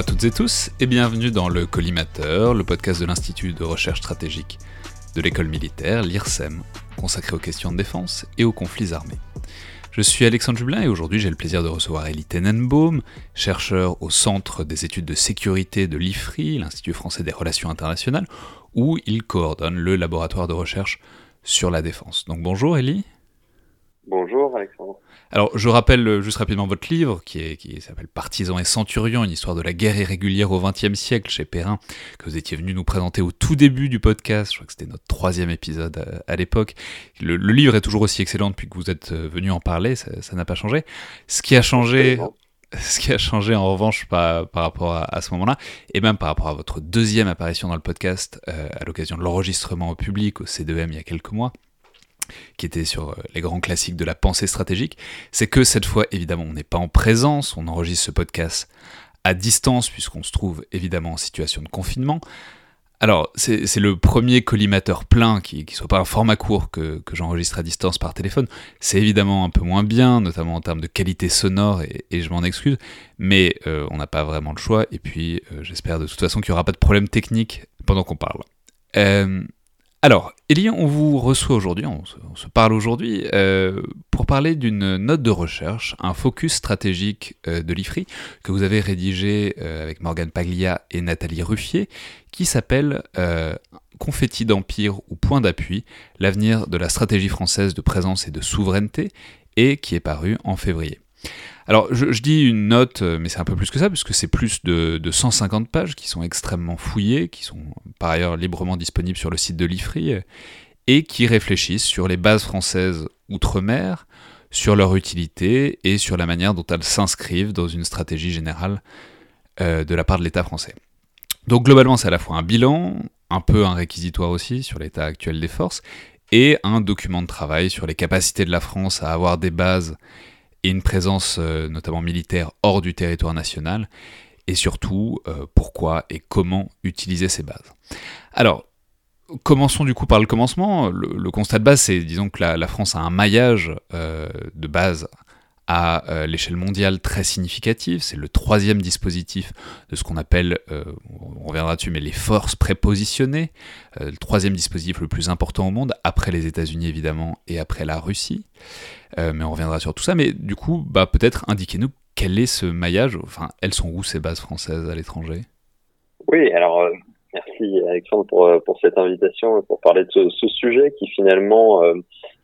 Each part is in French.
À toutes et tous et bienvenue dans le Collimateur, le podcast de l'Institut de recherche stratégique de l'école militaire, l'IRSEM, consacré aux questions de défense et aux conflits armés. Je suis Alexandre Jublin et aujourd'hui j'ai le plaisir de recevoir Elie Tenenbaum, chercheur au Centre des études de sécurité de l'IFRI, l'Institut français des relations internationales, où il coordonne le laboratoire de recherche sur la défense. Donc bonjour Elie. Bonjour Alexandre. Alors, je rappelle euh, juste rapidement votre livre, qui, est, qui s'appelle Partisans et Centurions, une histoire de la guerre irrégulière au XXe siècle chez Perrin, que vous étiez venu nous présenter au tout début du podcast. Je crois que c'était notre troisième épisode euh, à, l'époque. Le, livre est toujours aussi excellent depuis que vous êtes euh, venu en parler, ça n'a pas changé. Ce qui a changé, ce qui a changé en revanche par, par rapport à, ce moment-là, et même par rapport à votre deuxième apparition dans le podcast à l'occasion de l'enregistrement au public au C2M il y a quelques mois, qui était sur euh, les grands classiques de la pensée stratégique, c'est que cette fois, évidemment, on n'est pas en présence, on enregistre ce podcast à distance, puisqu'on se trouve évidemment en situation de confinement. Alors, c'est le premier collimateur plein qui ne soit pas un format court que, j'enregistre à distance par téléphone. C'est évidemment un peu moins bien, notamment en termes de qualité sonore, et, je m'en excuse, mais euh, on n'a pas vraiment le choix, et puis euh, j'espère de toute façon qu'il n'y aura pas de problème technique pendant qu'on parle. Alors, Elie, on vous reçoit aujourd'hui, on, se parle aujourd'hui, euh, pour parler d'une note de recherche, un focus stratégique euh, de l'IFRI, que vous avez rédigé euh, avec Morgane Paglia et Nathalie Ruffier, qui s'appelle Confetti d'Empire ou Point d'appui, l'avenir de la stratégie française de présence et de souveraineté, et qui est paru en février. Alors, je, dis une note, euh, mais c'est un peu plus que ça, puisque c'est plus de, 150 pages qui sont extrêmement fouillées, qui sont par ailleurs librement disponibles sur le site de l'IFRI, et qui réfléchissent sur les bases françaises outre-mer, sur leur utilité et sur la manière dont elles s'inscrivent dans une stratégie générale euh, de la part de l'État français. Donc globalement, c'est à la fois un bilan, un peu un réquisitoire aussi sur l'état actuel des forces, et un document de travail sur les capacités de la France à avoir des bases et une présence euh, notamment militaire hors du territoire national, et surtout euh, pourquoi et comment utiliser ces bases. Alors, commençons du coup par le commencement. Le, constat de base, c'est disons que la, France a un maillage euh, de base à l'échelle mondiale très significatif. C'est le troisième dispositif de ce qu'on appelle, on reviendra dessus, mais les forces prépositionnées. le troisième dispositif le plus important au monde, après les États-Unis évidemment et après la Russie. Euh, mais on reviendra sur tout ça. Mais du coup, bah, peut-être indiquez-nous quel est ce maillage, enfin, elles sont où ces bases françaises à l'étranger? Oui, alors euh, Alexandre pour, euh, pour cette invitation et pour parler de ce, sujet qui finalement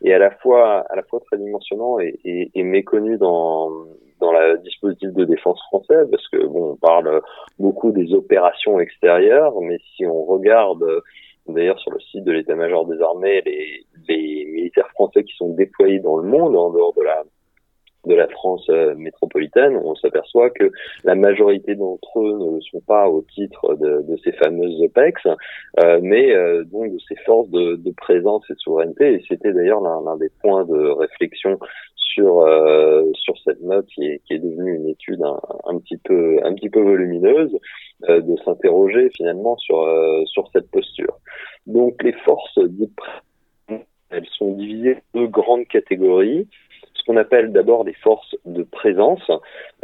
est à la fois, à la fois très dimensionnant et, et, méconnu dans, dans la dispositif de défense française parce que bon, on parle beaucoup des opérations extérieures, mais si on regarde d'ailleurs sur le site de l'état-major des armées les, les militaires français qui sont déployés dans le monde en dehors de la de la France euh, métropolitaine, on s'aperçoit que la majorité d'entre eux ne le sont pas au titre de, ces fameuses OPEX, euh, mais euh, donc de ces forces de, présence et de souveraineté. Et c'était d'ailleurs l'un des points de réflexion sur sur cette note qui est, qui est devenue une étude un, petit peu un petit peu volumineuse, de s'interroger finalement sur sur cette posture. Donc les forces elles sont divisées en deux grandes catégories. Qu'on appelle d'abord des forces de présence,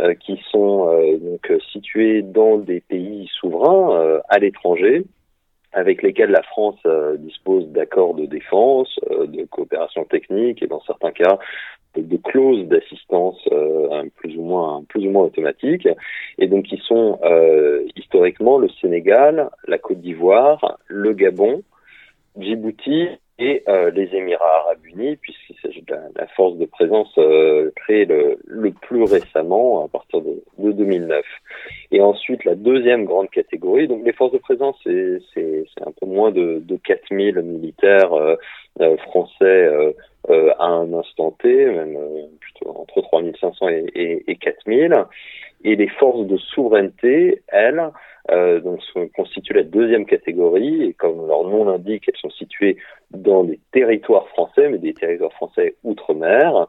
euh, qui sont euh, donc situées dans des pays souverains euh, à l'étranger, avec lesquels la France dispose d'accords de défense, de coopération technique et dans certains cas de clauses d'assistance plus ou moins plus ou moins automatiques. Et donc qui sont historiquement le Sénégal, la Côte d'Ivoire, le Gabon, Djibouti et euh, les Émirats arabes unis, puisqu'il s'agit de la, force de présence euh, créée le, plus récemment, à partir de, de, 2009. Et ensuite, la deuxième grande catégorie, donc les forces de présence, c'est un peu moins de, de 4000 militaires euh, euh français euh, à un instant T, même plutôt entre 3500 et, et, et 4000. Et les forces de souveraineté, elles, euh, donc constituent la deuxième catégorie, et comme leur nom l'indique, elles sont situées dans des territoires français, mais des territoires français outre-mer.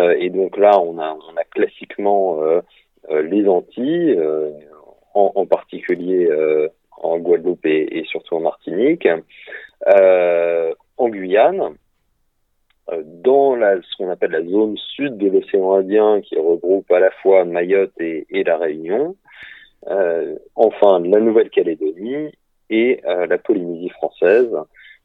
Euh, et donc là, on a, on a classiquement euh, euh les Antilles, euh, en, en, particulier en Guadeloupe et, surtout en Martinique, en Guyane, dans la, ce qu'on appelle la zone sud de l'océan Indien, qui regroupe à la fois Mayotte et, et la Réunion, enfin la Nouvelle-Calédonie et la Polynésie française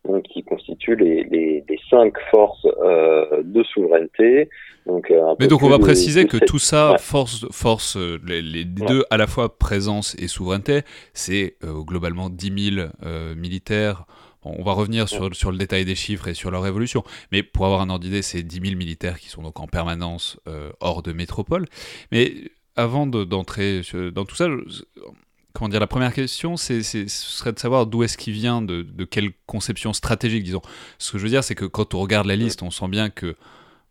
donc, qui constituent les, les, les cinq forces euh, de souveraineté. Donc, euh, Mais donc on va préciser que tout ça, force, force euh, les, les deux à la fois présence et souveraineté, c'est globalement 10 000 militaires. on va revenir sur, sur le détail des chiffres et sur leur évolution. Mais pour avoir un ordre d'idée, c'est 10 000 militaires qui sont donc en permanence hors de métropole. Mais avant d'entrer dans tout ça, comment dire, la première question, c'est, ce serait de savoir d'où est-ce qu'il vient, de, quelle conception stratégique, disons. Ce que je veux dire, c'est que quand on regarde la liste, on sent bien que,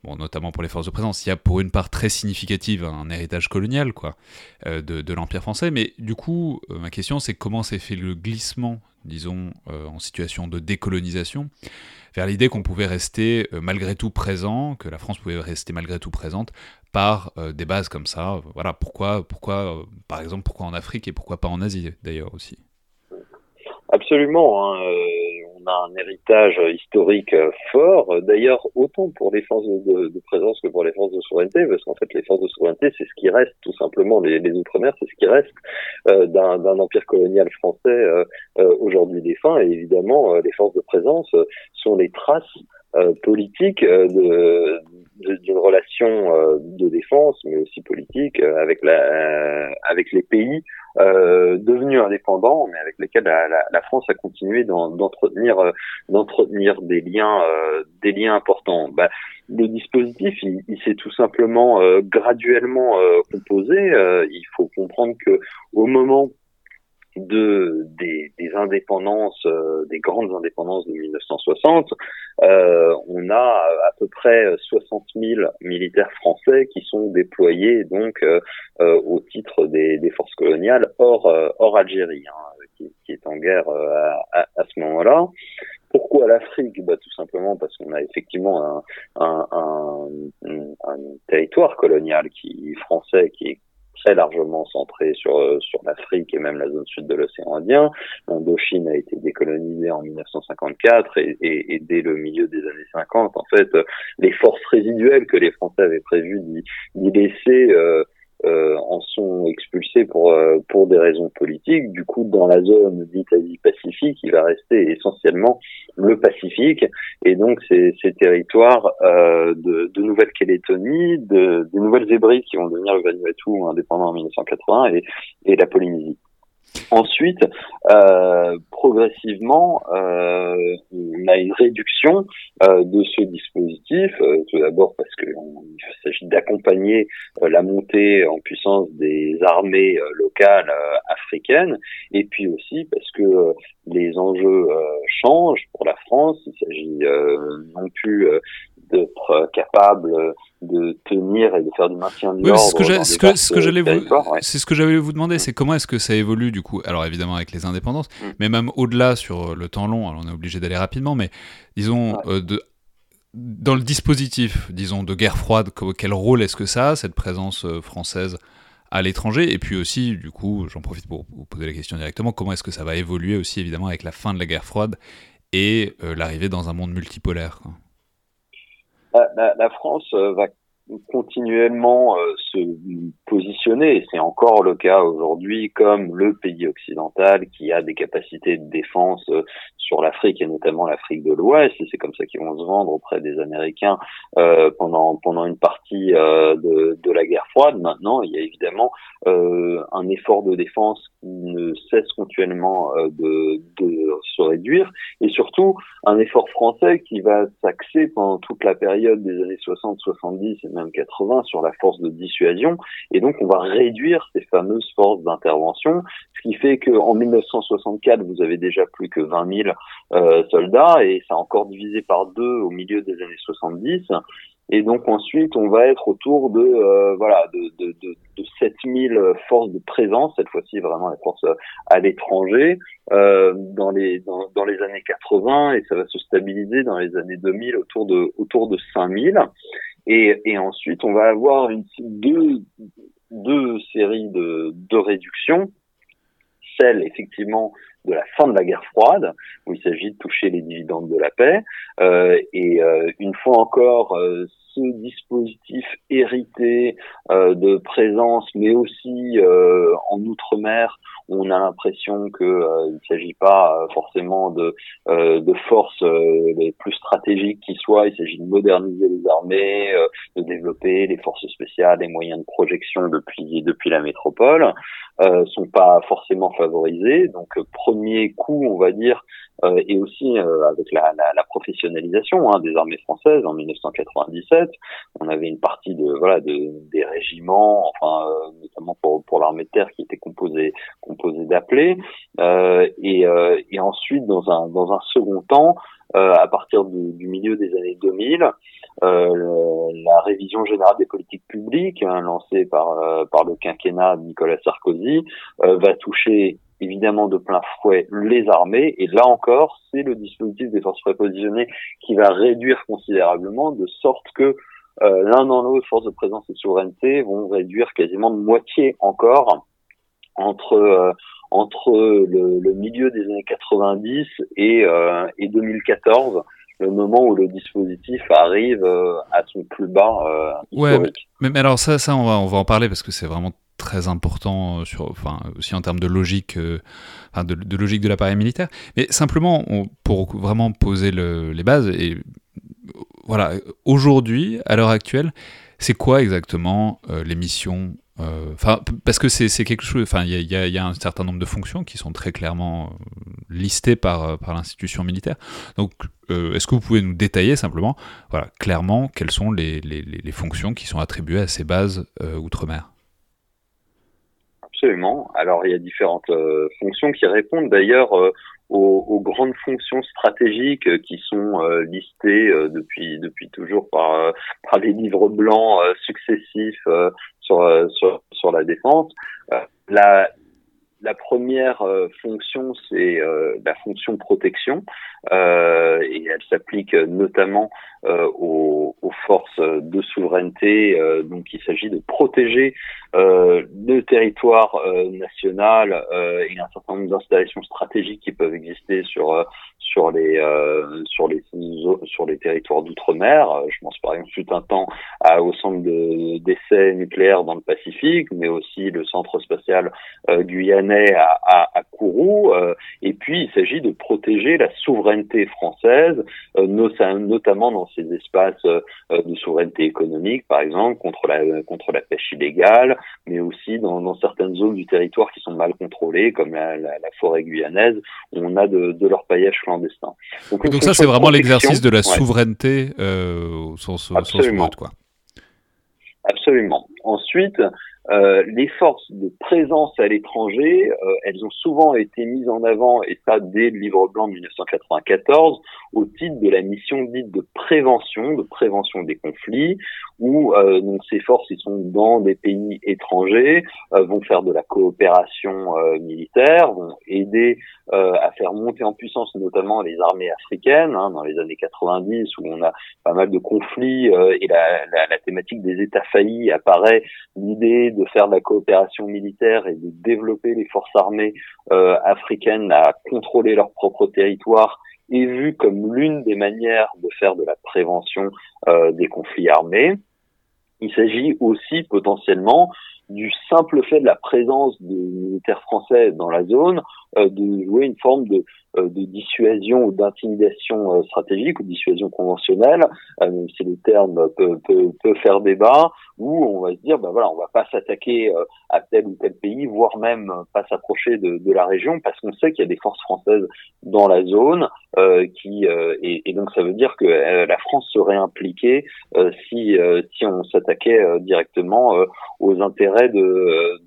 bon, notamment pour les forces de présence, il y a pour une part très significative un héritage colonial, quoi, euh, de, l'Empire français. Mais du coup, euh, ma question, c'est comment s'est fait le glissement, disons, euh, en situation de décolonisation vers l'idée qu'on pouvait rester malgré tout présent, que la France pouvait rester malgré tout présente par euh, des bases comme ça. Voilà, pourquoi, pourquoi, euh, par exemple, pourquoi en Afrique et pourquoi pas en Asie d'ailleurs aussi. Absolument. Hein, euh, on a un héritage historique fort. D'ailleurs, autant pour les forces de, présence que pour les forces de souveraineté, parce qu'en fait, les forces de souveraineté, c'est ce qui reste, tout simplement, les, les outre-mer, c'est ce qui reste d'un empire colonial français aujourd'hui défunt. Et évidemment, les forces de présence sont les traces politiques de, d'une relation euh, de défense, mais aussi politique, euh, avec la, euh, avec les pays devenus indépendants, mais avec lesquels la, la, France a continué d'entretenir d'entretenir des liens des liens importants. Bah, le dispositif, il, il s'est tout simplement graduellement composé. il faut comprendre que au moment de des, indépendances, euh, des grandes indépendances de 1960, euh, on a à peu près 60 000 militaires français qui sont déployés donc euh, euh au titre des, forces coloniales hors hors Algérie, hein, qui, qui, est en guerre à, ce moment-là. Pourquoi l'Afrique? Bah, Tout simplement parce qu'on a effectivement un, territoire colonial qui français qui est très largement centré sur euh, sur l'Afrique et même la zone sud de l'océan Indien. L'Indochine a été décolonisée en 1954 et, dès le milieu des années 50, en fait, les forces résiduelles que les Français avaient prévu d'y laisser euh, euh, en sont expulsés pour euh, pour des raisons politiques. Du coup, dans la zone dite Asie-Pacifique, il va rester essentiellement le Pacifique et donc ces, ces territoires euh, de, de Nouvelle-Calédonie, de, des Nouvelles-Hébrides qui vont devenir le Vanuatu indépendant en 1980 et, et la Polynésie. Ensuite, euh, progressivement, euh, on a une réduction euh, de ce dispositif. Euh, tout d'abord parce qu'il s'agit d'accompagner euh, la montée en puissance des armées euh, locales africaines, et puis aussi parce que les enjeux changent pour la France. Il s'agit non plus d'être capable de tenir et de faire du maintien de l'ordre. c'est ce que, ce que j'allais vous, c'est ce que j'allais vous demander, c'est comment est-ce que ça évolue du coup? Alors évidemment avec les indépendances, mm. mais même au-delà sur le temps long. Alors on est obligé d'aller rapidement, mais disons euh, de dans le dispositif, disons de guerre froide, quel rôle est-ce que ça a cette présence euh, française à l'étranger. Et puis aussi, du coup, j'en profite pour vous poser la question directement, comment est-ce que ça va évoluer aussi évidemment avec la fin de la guerre froide et euh, l'arrivée dans un monde multipolaire la, la, France euh, va continuellement euh, se positionner, c'est encore le cas aujourd'hui, comme le pays occidental qui a des capacités de défense euh, sur l'Afrique et notamment l'Afrique de l'Ouest, et c'est comme ça qu'ils vont se vendre auprès des Américains euh, pendant pendant une partie euh, de, de la guerre froide. Maintenant, il y a évidemment euh, un effort de défense qui ne cesse continuellement de, de se réduire, et surtout un effort français qui va s'axer pendant toute la période des années 60, 70 et même 80 sur la force de dissuasion, et donc on va réduire ces fameuses forces d'intervention, ce qui fait qu'en 1964, vous avez déjà plus que 20 000 euh, soldats et ça a encore divisé par deux au milieu des années 70. Et donc ensuite, on va être autour de euh, voilà de, de, de, de 7000 forces de présence, cette fois-ci vraiment la force à l'étranger, euh, dans les dans, dans, les années 80 et ça va se stabiliser dans les années 2000 autour de autour de 5000. Et, et ensuite, on va avoir une, deux, deux séries de, de réductions celle effectivement de la fin de la guerre froide, où il s'agit de toucher les dividendes de la paix. Euh, et euh, une fois encore, euh, ce dispositif hérité de présence, mais aussi en outre-mer, on a l'impression que il ne s'agit pas forcément de, de forces les plus stratégiques qui soient. Il s'agit de moderniser les armées, de développer les forces spéciales, les moyens de projection depuis depuis la métropole euh, sont pas forcément favorisés. Donc euh, premier coup, on va dire, euh, et aussi euh, avec la, la, la professionnalisation hein, des armées françaises en 1997, on avait une partie de voilà de, des régiments, enfin notamment pour, pour l'armée de terre qui était composée composée d'appelés, et, et ensuite dans un dans un second temps, à partir du, du, milieu des années 2000, euh, la révision générale des politiques publiques hein, lancée par euh, par le quinquennat de Nicolas Sarkozy euh, va toucher évidemment de plein fouet les armées. Et là encore c'est le dispositif des forces prépositionnées qui va réduire considérablement de sorte que l'un dans l'autre forces de présence et souveraineté vont réduire quasiment de moitié encore entre entre le, le, milieu des années 90 et, et 2014 le moment où le dispositif arrive euh, à son plus bas euh, historique. Ouais, mais, alors ça, ça on va, on va en parler parce que c'est vraiment très important euh, sur, enfin, aussi en termes de logique, enfin, de, logique de l'appareil militaire. Mais simplement, pour vraiment poser le, les bases, et voilà, aujourd'hui, à l'heure actuelle, c'est quoi exactement les missions euh, enfin, parce que c'est quelque chose. Enfin, il y, a un certain nombre de fonctions qui sont très clairement euh, listées par, euh, par l'institution militaire. Donc, est-ce que vous pouvez nous détailler simplement, voilà, clairement, quelles sont les, les fonctions qui sont attribuées à ces bases outre-mer? Absolument. Alors, il y a différentes fonctions qui répondent d'ailleurs aux, aux, grandes fonctions stratégiques qui sont listées depuis depuis toujours par par les livres blancs successifs sur, sur, sur la défense. Euh, la, la première euh, fonction, c'est euh, la fonction protection, euh, et elle s'applique notamment aux, aux, forces de souveraineté. donc, il s'agit de protéger le territoire national et un certain nombre d'installations stratégiques qui peuvent exister sur sur les euh, sur les sur les territoires d'outre-mer. Euh, je pense par exemple tout un temps à, au centre d'essais nucléaires dans le Pacifique, mais aussi le centre spatial euh, guyanais à, à, à Kourou. et puis il s'agit de protéger la souveraineté française, notamment dans ces espaces de souveraineté économique, par exemple contre la contre la pêche illégale, mais aussi dans, dans certaines zones du territoire qui sont mal contrôlées, comme la, la, la forêt guyanaise, où on a de, de leur paillage donc, donc ça, c'est vraiment l'exercice de la souveraineté euh, au sens, Absolument. quoi. Absolument. Ensuite, euh, les forces de présence à l'étranger, euh, elles ont souvent été mises en avant, et ça dès le livre blanc de 1994, au titre de la mission dite de prévention, de prévention des conflits, où euh, donc ces forces, ils sont dans des pays étrangers, vont faire de la coopération militaire, vont aider à faire monter en puissance notamment les armées africaines, hein, dans les années 90, où on a pas mal de conflits, et la, la, la thématique des États faillis apparaît, l'idée de faire de la coopération militaire et de développer les forces armées euh, africaines à contrôler leur propre territoire est vue comme l'une des manières de faire de la prévention euh, des conflits armés. Il s'agit aussi potentiellement du simple fait de la présence des militaires français dans la zone, euh, de jouer une forme de euh, de dissuasion ou d'intimidation euh, stratégique ou dissuasion conventionnelle, euh, même si le terme peut, peut, peut, faire débat, où on va se dire, ben voilà, on va pas s'attaquer à tel ou tel pays, voire même pas s'approcher de, de, la région, parce qu'on sait qu'il y a des forces françaises dans la zone, euh, qui et, et, donc ça veut dire que la France serait impliquée si si on s'attaquait directement aux intérêts de,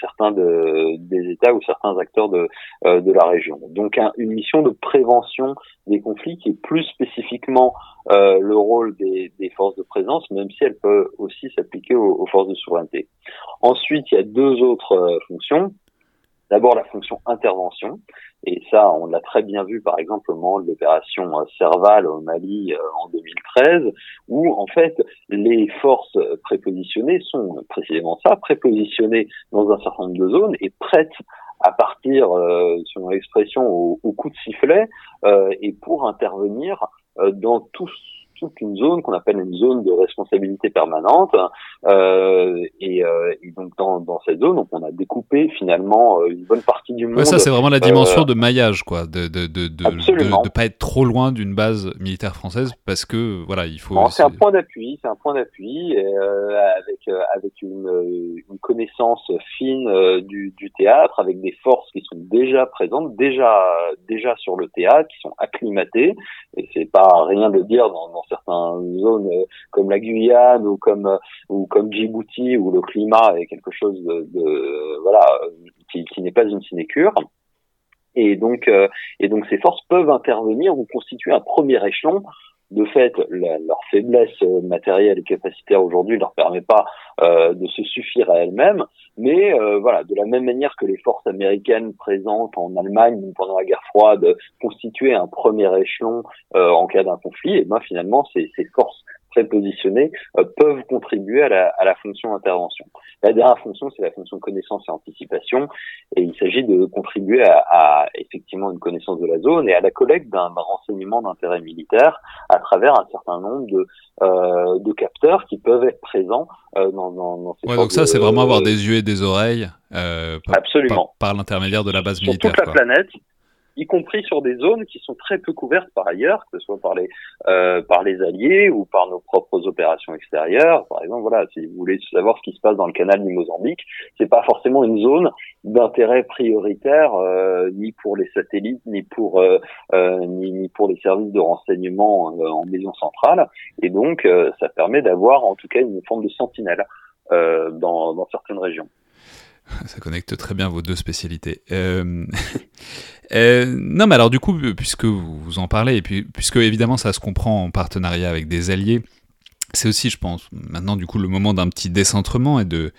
certains de, des États ou certains acteurs de de la région. Donc un, une mission de prévention des conflits qui est plus spécifiquement euh, le rôle des, des, forces de présence, même si elle peut aussi s'appliquer aux, forces de souveraineté. Ensuite, il y a deux autres euh, fonctions. D'abord la fonction intervention, et ça on l'a très bien vu par exemple au moment de l'opération euh, Serval au Mali euh, en 2013, où en fait les forces prépositionnées sont précisément ça, prépositionnées dans un certain nombre de zones et prêtes à partir, selon l'expression, au, coup de sifflet, et pour intervenir dans tous toute une zone qu'on appelle une zone de responsabilité permanente. Euh, et, euh, et, donc dans, dans, cette zone, donc on a découpé finalement euh, une bonne partie du monde. Ouais, ça c'est vraiment la dimension euh, de maillage, quoi, de de de de, de, de pas être trop loin d'une base militaire française, parce que voilà, il faut. C'est un point d'appui, c'est un point d'appui euh, avec avec une, une connaissance fine du, du théâtre, avec des forces qui sont déjà présentes, déjà déjà sur le théâtre, qui sont acclimatées. Et c'est pas rien de dire dans, dans certaines zones euh, comme la Guyane ou comme euh, ou comme Djibouti où le climat est quelque chose de, voilà qui, qui n'est pas une sinécure. Et donc, euh, et donc ces forces peuvent intervenir ou constituer un premier échelon de fait, leur faiblesse euh, matérielle et capacitaire aujourd'hui ne leur permet pas euh, de se suffire à elles-mêmes, mais euh, voilà, de la même manière que les forces américaines présentes en Allemagne pendant la guerre froide constituaient un premier échelon en cas d'un conflit, et ben finalement ces, ces forces positionnés euh, peuvent contribuer à la, à la fonction intervention. La dernière fonction, c'est la fonction connaissance et anticipation, et il s'agit de contribuer à, à, effectivement une connaissance de la zone et à la collecte d'un renseignement d'intérêt militaire à travers un certain nombre de, euh, de capteurs qui peuvent être présents euh, dans, dans, dans ces ouais, Donc ça, c'est vraiment avoir des yeux et des oreilles Absolument. par, par l'intermédiaire de la base Sur militaire. Sur toute la planète, y compris sur des zones qui sont très peu couvertes par ailleurs, que ce soit par les euh, par les alliés ou par nos propres opérations extérieures. Par exemple, voilà, si vous voulez savoir ce qui se passe dans le canal du Mozambique, c'est pas forcément une zone d'intérêt prioritaire euh, ni pour les satellites, ni pour euh, euh ni, ni, pour les services de renseignement euh, en maison centrale. Et donc, euh, ça permet d'avoir en tout cas une forme de sentinelle dans, dans certaines régions. Ça connecte très bien vos deux spécialités. Euh... euh... non, mais alors du coup, puisque vous en parlez, et puis, puisque évidemment ça se comprend en partenariat avec des alliés, c'est aussi, je pense, maintenant du coup le moment d'un petit décentrement et de,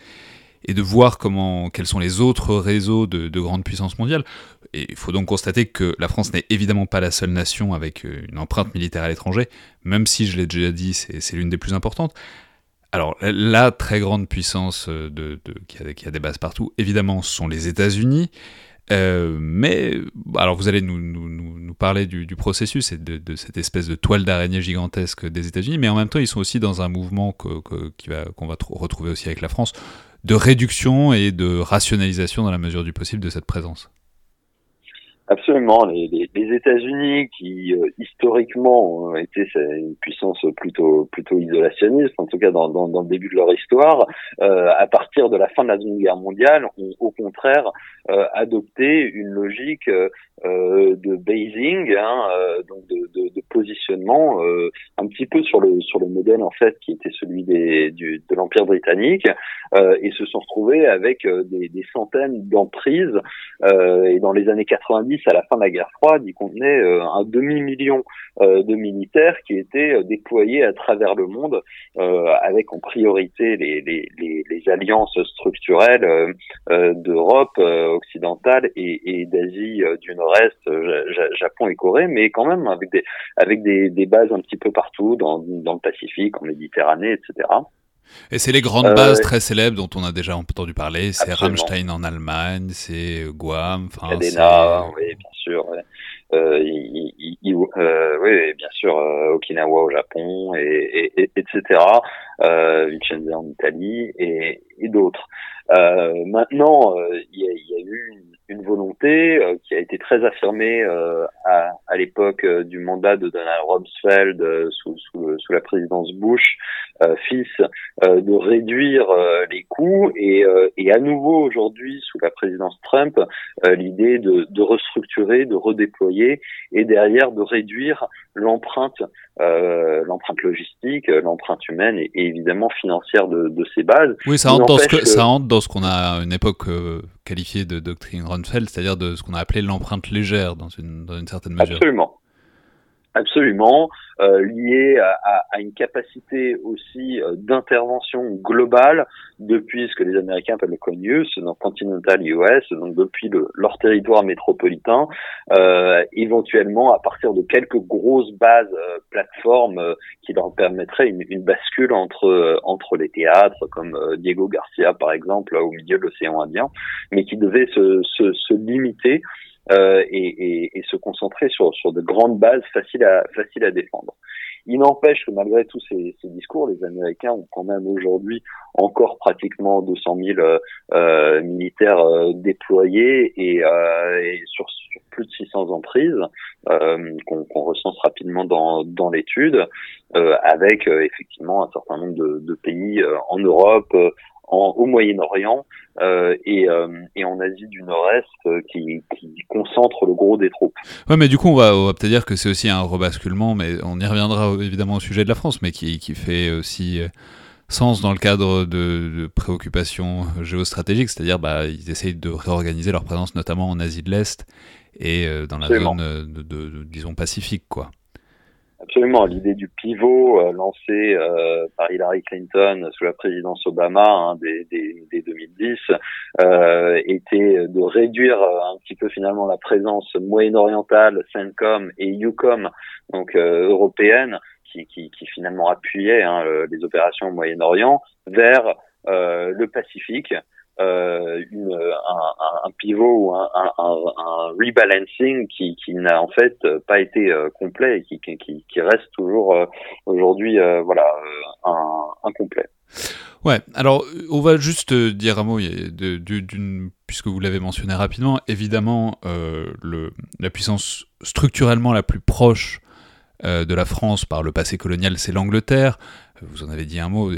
et de voir comment, quels sont les autres réseaux de, de grandes puissances mondiales. Et il faut donc constater que la France n'est évidemment pas la seule nation avec une empreinte militaire à l'étranger, même si, je l'ai déjà dit, c'est l'une des plus importantes. Alors, la très grande puissance euh, de, qui, a, qui, a, des bases partout, évidemment, ce sont les États-Unis. Euh, mais, alors vous allez nous, parler du, processus et de, cette espèce de toile d'araignée gigantesque des États-Unis, mais en même temps, ils sont aussi dans un mouvement qu'on que, va, qu'on va retrouver aussi avec la France, de réduction et de rationalisation dans la mesure du possible de cette présence. Absolument. Les, États-Unis, qui euh, historiquement été une puissance plutôt plutôt isolationniste, en tout cas dans, dans, dans le début de leur histoire, euh, à partir de la fin de la Seconde Guerre mondiale, ont au contraire euh, adopté une logique euh, de basing, hein, euh, donc de, de, de positionnement, un petit peu sur le sur le modèle en fait qui était celui des, du, de l'Empire britannique, et se sont retrouvés avec des, des centaines d'emprises. et dans les années 90 à la fin de la guerre froide, il contenait euh, un demi-million euh, de militaires qui étaient euh, déployés à travers le monde, avec en priorité les, les, les, les alliances structurelles d'Europe occidentale et, et d'Asie du Nord-Est, Japon et Corée, mais quand même avec des avec des, des bases un petit peu partout dans, dans le Pacifique, en Méditerranée, etc. Et c'est les grandes bases très célèbres dont on a déjà entendu parler. C'est Rammstein en Allemagne, c'est Guam. Cadena, oui, bien sûr. Euh, euh, oui, bien sûr, euh, Okinawa au Japon, et, et, etc. Euh, Vicenza en Italie et, et d'autres. Euh, maintenant, il y a, y, a, eu une, une volonté qui a été très affirmée à, à l'époque du mandat de Donald Rumsfeld sous, sous, sous, la présidence Bush, fils, de réduire les coûts et, et à nouveau aujourd'hui sous la présidence Trump, l'idée de, de restructurer, de redéployer et derrière de réduire l'empreinte, euh, l'empreinte logistique, l'empreinte humaine et, et, évidemment financière de, de ces bases. Oui, ça entre, dans ce que, que... ça entre dans ce qu'on a à une époque euh, qualifié de doctrine Rumsfeld, c'est-à-dire de ce qu'on a appelé l'empreinte légère dans une, dans une certaine mesure. Absolument. Absolument, euh, lié à, à, une capacité aussi euh, d'intervention globale depuis ce que les Américains appellent le CONUS, donc Continental US, donc depuis le, leur territoire métropolitain, euh, éventuellement à partir de quelques grosses bases euh, plateformes euh, qui leur permettraient une, une bascule entre entre les théâtres, comme Diego Garcia par exemple au milieu de l'océan Indien, mais qui devaient se, se, se limiter euh, et, et, et, se concentrer sur, sur de grandes bases faciles à, faciles à défendre. Il n'empêche que malgré tous ces, ces, discours, les Américains ont quand même aujourd'hui encore pratiquement 200 000 euh, euh, militaires euh, déployés et, euh, et sur, sur, plus de 600 emprises qu'on qu recense rapidement dans, dans l'étude, avec effectivement un certain nombre de, de pays en Europe, en, au Moyen-Orient euh, et, euh, et, en Asie du Nord-Est euh, qui, qui concentre le gros des troupes. Ouais, mais du coup, on va, peut-être dire que c'est aussi un rebasculement, mais on y reviendra évidemment au sujet de la France, mais qui, qui fait aussi sens dans le cadre de, de préoccupations géostratégiques, c'est-à-dire bah, ils essayent de réorganiser leur présence notamment en Asie de l'Est et dans la Absolument. zone, de, de, de, disons, pacifique, quoi. Absolument, l'idée du pivot euh, lancé euh, par Hillary Clinton sous la présidence Obama hein, dès, dès, dès, 2010 euh, était de réduire euh, un petit peu finalement la présence moyen-orientale, CENTCOM et EUCOM, donc euh, européenne, qui, qui, qui, finalement appuyait hein, les opérations au Moyen-Orient, vers le Pacifique euh, une, un, pivot ou un, rebalancing qui, n'a en fait pas été euh, complet et qui, reste toujours euh, aujourd'hui euh, voilà incomplet. Ouais, alors on va juste dire un mot d'une puisque vous l'avez mentionné rapidement, évidemment le, la puissance structurellement la plus proche de la France par le passé colonial, c'est l'Angleterre vous en avez dit un mot,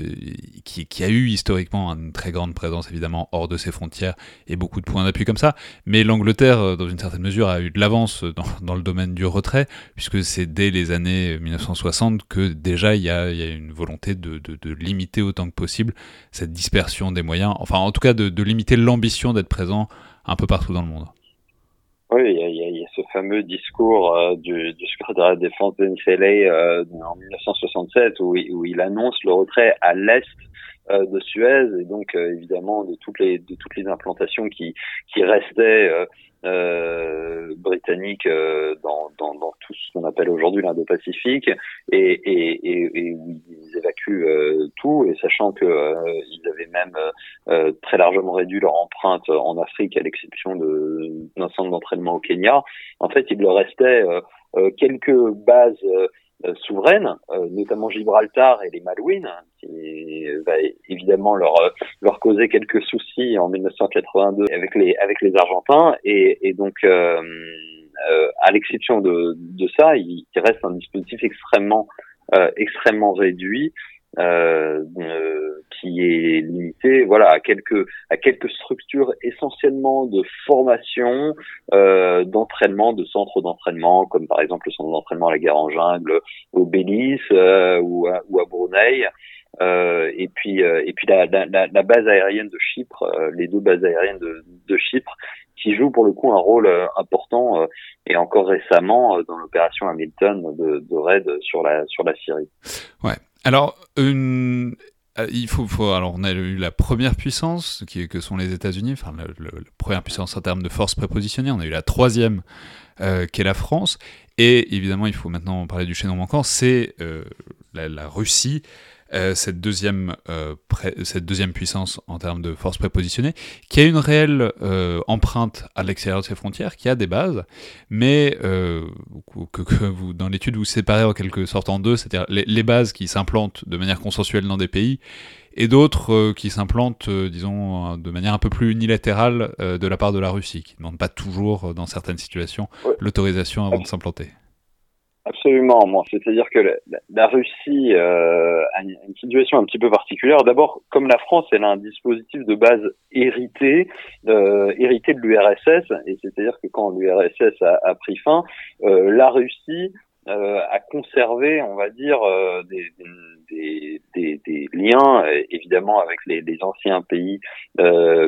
qui, qui, a eu historiquement une très grande présence évidemment hors de ses frontières et beaucoup de points d'appui comme ça, mais l'Angleterre, euh, dans une certaine mesure, a eu de l'avance dans, dans, le domaine du retrait, puisque c'est dès les années 1960 que déjà il y a, y a une volonté de, de, de, limiter autant que possible cette dispersion des moyens, enfin en tout cas de, de limiter l'ambition d'être présent un peu partout dans le monde. Oui, fameux discours euh, du, secrétaire de défense de euh, en 1967 où, il annonce le retrait à l'est euh, de Suez. Et donc euh, évidemment de toutes les implantations qui restaient euh, euh, britanniques dans, dans, dans, tout ce qu'on appelle aujourd'hui l'Indo-Pacifique et, et, et, et, où ils évacuent tout et sachant que ils avaient même très largement réduit leur empreinte en Afrique à l'exception d'un centre d'entraînement au Kenya. En fait il leur restait quelques bases euh, souveraines, euh, notamment Gibraltar et les Malouines, qui va évidemment leur leur causer quelques soucis en 1982 avec les avec les Argentins. Et, et donc euh, à l'exception de, de ça, il, il, reste un dispositif extrêmement extrêmement réduit euh, euh, qui est limité voilà à quelques à quelques structures essentiellement de formation euh, d'entraînement de centres d'entraînement comme par exemple le centre d'entraînement à la guerre en jungle au Belize euh, ou, à, ou à Brunei euh, et puis et puis la, la, la, base aérienne de Chypre les deux bases aériennes de, de Chypre qui jouent pour le coup un rôle important et encore récemment dans l'opération Hamilton de, de raid sur la sur la Syrie. Ouais. Alors. Euh, il faut, alors on a eu la première puissance qui, que sont les États-Unis, enfin la, première puissance en termes de force prépositionnée. On a eu la troisième euh, qui est la France, et évidemment il faut maintenant parler du chaînon manquant, c'est euh, la, Russie euh, cette, deuxième, euh, cette deuxième puissance en termes de force prépositionnée, qui a une réelle euh, empreinte à l'extérieur de ses frontières, qui a des bases, mais euh, que, que, vous, dans l'étude, vous séparez en quelque sorte en deux, c'est-à-dire les, les, bases qui s'implantent de manière consensuelle dans des pays, et d'autres euh, qui s'implantent, euh, disons, de manière un peu plus unilatérale de la part de la Russie, qui ne demandent pas toujours, dans certaines situations, l'autorisation avant de s'implanter. Absolument, bon, c'est-à-dire que la, la Russie euh, a une, une, situation un petit peu particulière. D'abord, comme la France, elle a un dispositif de base hérité, euh, hérité de l'URSS, et c'est-à-dire que quand l'URSS a, a, pris fin, euh, la Russie euh, a conservé, on va dire, euh, des, des, des, des, des, liens évidemment avec les, les anciens pays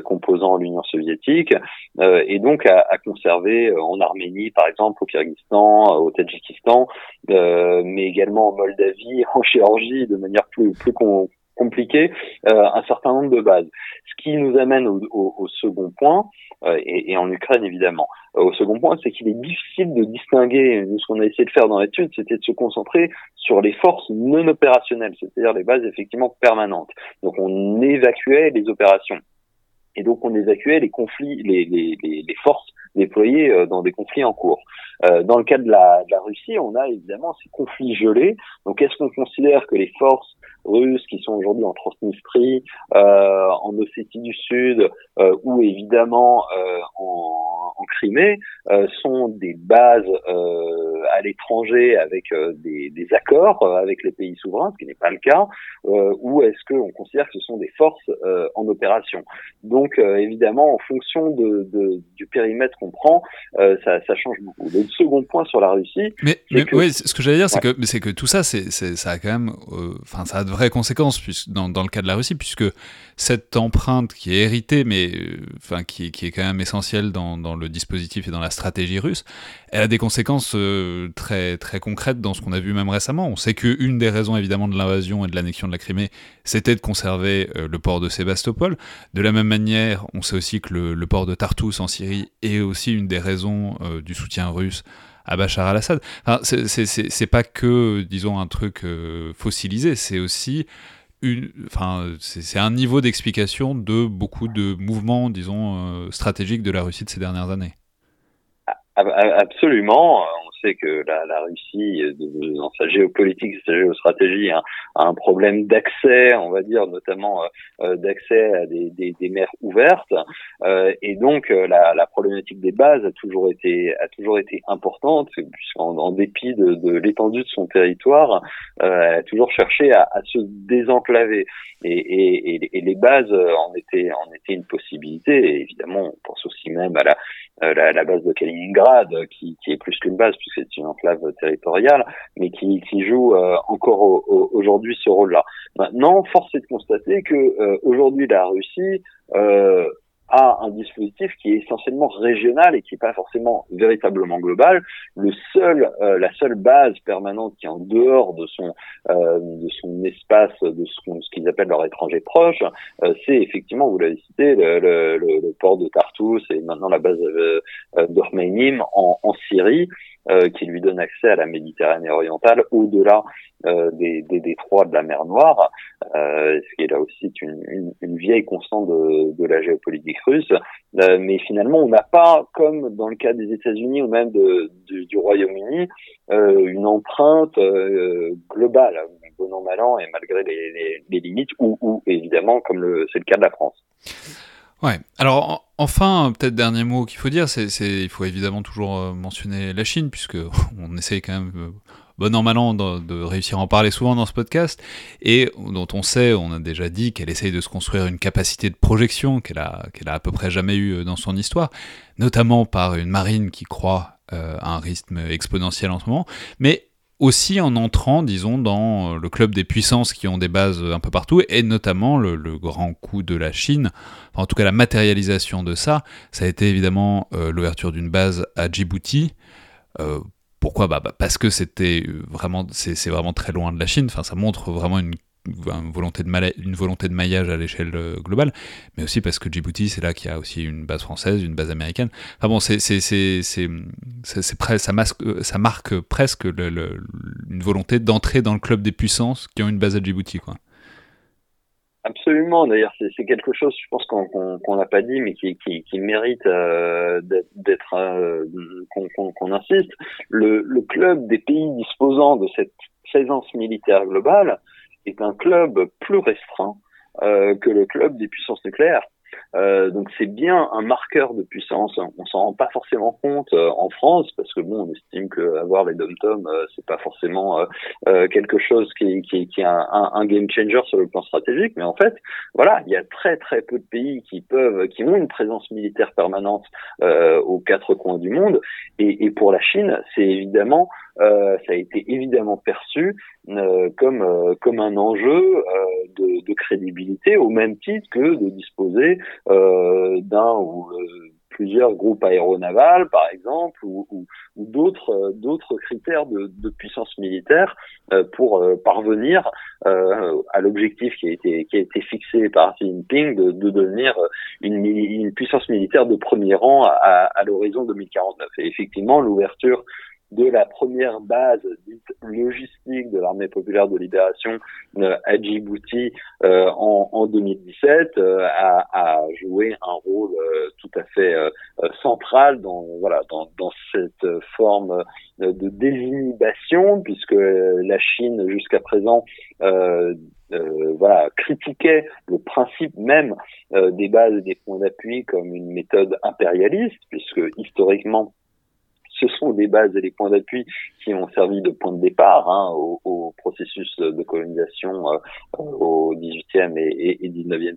composant l'Union soviétique et donc à, à, conserver en Arménie par exemple, au Kyrgyzstan, au Tadjikistan, mais également en Moldavie, en Géorgie de manière plus plus compliqué euh, un certain nombre de bases. Ce qui nous amène au, au, au second point, euh, et, et, en Ukraine évidemment. Euh, au second point, c'est qu'il est difficile de distinguer, nous ce qu'on a essayé de faire dans l'étude, c'était de se concentrer sur les forces non opérationnelles, c'est-à-dire les bases effectivement permanentes. Donc on évacuait les opérations. Et donc on évacuait les conflits, les, les, les, les forces déployées dans des conflits en cours. Euh, dans le cas de la, de la Russie, on a évidemment ces conflits gelés. Donc est-ce qu'on considère que les forces russes qui sont aujourd'hui en Transnistrie, euh, en Ossétie du Sud euh, ou évidemment euh, en, en, Crimée euh, sont des bases euh, à l'étranger avec des, des, accords avec les pays souverains, ce qui n'est pas le cas, ou est-ce qu'on considère que ce sont des forces en opération? Donc évidemment, en fonction de, de, du périmètre qu'on prend, ça, ça, change beaucoup. Le second point sur la Russie, mais, mais oui, ce que j'allais dire, c'est que c'est que tout ça, c'est ça a quand même, enfin, ça a vraies conséquences dans, dans, le cas de la Russie, puisque cette empreinte qui est héritée, mais euh, enfin qui, qui, est quand même essentielle dans, dans, le dispositif et dans la stratégie russe, elle a des conséquences euh, très très concrètes dans ce qu'on a vu même récemment. On sait qu'une des raisons évidemment de l'invasion et de l'annexion de la Crimée, c'était de conserver euh, le port de Sébastopol. De la même manière, on sait aussi que le, le port de Tartus en Syrie est aussi une des raisons du soutien russe à Bachar al-Assad. Enfin, c'est pas que, disons, un truc euh, fossilisé, c'est aussi une, enfin, c'est un niveau d'explication de beaucoup de mouvements, disons, euh, stratégiques de la Russie de ces dernières années. Absolument sait que la, la Russie, dans sa géopolitique, sa géostratégie, a, un problème d'accès, on va dire, notamment euh, euh, d'accès à des, des, des, mers ouvertes. Euh, et donc, la, la, problématique des bases a toujours été, a toujours été importante, puisqu'en en dépit de, de l'étendue de son territoire, elle a toujours cherché à, à se désenclaver. Et, et, et, les bases en étaient, en étaient une possibilité. Évidemment, on pense aussi même à la, la, la base de Kaliningrad, qui, qui est plus qu'une base, c'est une enclave territoriale, mais qui, qui joue euh, encore aujourd'hui ce rôle-là. Maintenant, force est de constater que euh, aujourd'hui la Russie euh, a un dispositif qui est essentiellement régional et qui n'est pas forcément véritablement global. Le seul, la seule base permanente qui est en dehors de son de son espace, de ce, qu'ils appellent leur étranger proche, c'est effectivement, vous l'avez cité, le, le, le, port de Tartus et maintenant la base euh, en, en Syrie. Euh, qui lui donne accès à la Méditerranée orientale au-delà euh, des, des, détroits de la mer Noire, euh, ce qui est là aussi une, vieille constante de, la géopolitique russe. Mais finalement, on n'a pas, comme dans le cas des États-Unis ou même du Royaume-Uni, une empreinte globale, bon an mal an et malgré les limites, ou, ou évidemment comme c'est le cas de la France. Ouais. Alors enfin, peut-être dernier mot qu'il faut dire, c'est il faut évidemment toujours euh, mentionner la Chine puisque on essaye quand même euh, bon an mal an de, réussir à en parler souvent dans ce podcast. Et dont on sait, on a déjà dit qu'elle essaye de se construire une capacité de projection qu'elle a à peu près jamais eu euh, dans son histoire, notamment par une marine qui croît à un rythme exponentiel en ce moment, mais aussi en entrant, disons, dans euh, le club des puissances qui ont des bases un peu partout, et notamment le, grand coup de la Chine, en tout cas la matérialisation de ça, ça a été évidemment euh, l'ouverture d'une base à Djibouti. Euh, pourquoi? Bah, bah, Parce que c'était vraiment, c'est vraiment très loin de la Chine, enfin, ça montre vraiment une une volonté de, maillage à l'échelle euh, globale, mais aussi parce que Djibouti, c'est là qu'il y a aussi une base française, une base américaine. Enfin bon, c'est, c'est, c'est, ça, euh, ça marque presque une volonté d'entrer dans le club des puissances qui ont une base à Djibouti, quoi. Absolument. D'ailleurs, c'est quelque chose, je pense qu'on n'a pas dit, mais qui, mérite euh, d'être qu'on insiste. Le club des pays disposant de cette présence militaire globale est un club plus restreint euh, que le club des puissances nucléaires. Euh, donc c'est bien un marqueur de puissance. On s'en rend pas forcément compte euh, en France parce que bon, on estime que avoir les dom-tom, euh, c'est pas forcément euh, quelque chose qui, qui, qui est un, un, game changer sur le plan stratégique. Mais en fait, voilà, il y a très très peu de pays qui peuvent, qui ont une présence militaire permanente aux quatre coins du monde. Et, et pour la Chine, c'est évidemment euh, ça a été évidemment perçu euh, comme euh, comme un enjeu de, de, crédibilité au même titre que de disposer d'un ou plusieurs groupes aéronavals, par exemple, ou, ou, ou d'autres d'autres critères de, de, puissance militaire pour parvenir à l'objectif qui a été qui a été fixé par Xi Jinping de, de devenir une, une, puissance militaire de premier rang à, à l'horizon 2049. Et effectivement, l'ouverture de la première base dite logistique de l'armée populaire de libération euh, à Djibouti euh, en, en, 2017 euh, a, a, joué un rôle tout à fait central dans voilà dans, dans cette forme de désinhibition puisque la Chine jusqu'à présent euh, voilà, critiquait le principe même des bases et des points d'appui comme une méthode impérialiste, puisque historiquement, ce sont des bases et des points d'appui qui ont servi de point de départ hein, au, au, processus de colonisation euh, au XVIIIe et, et,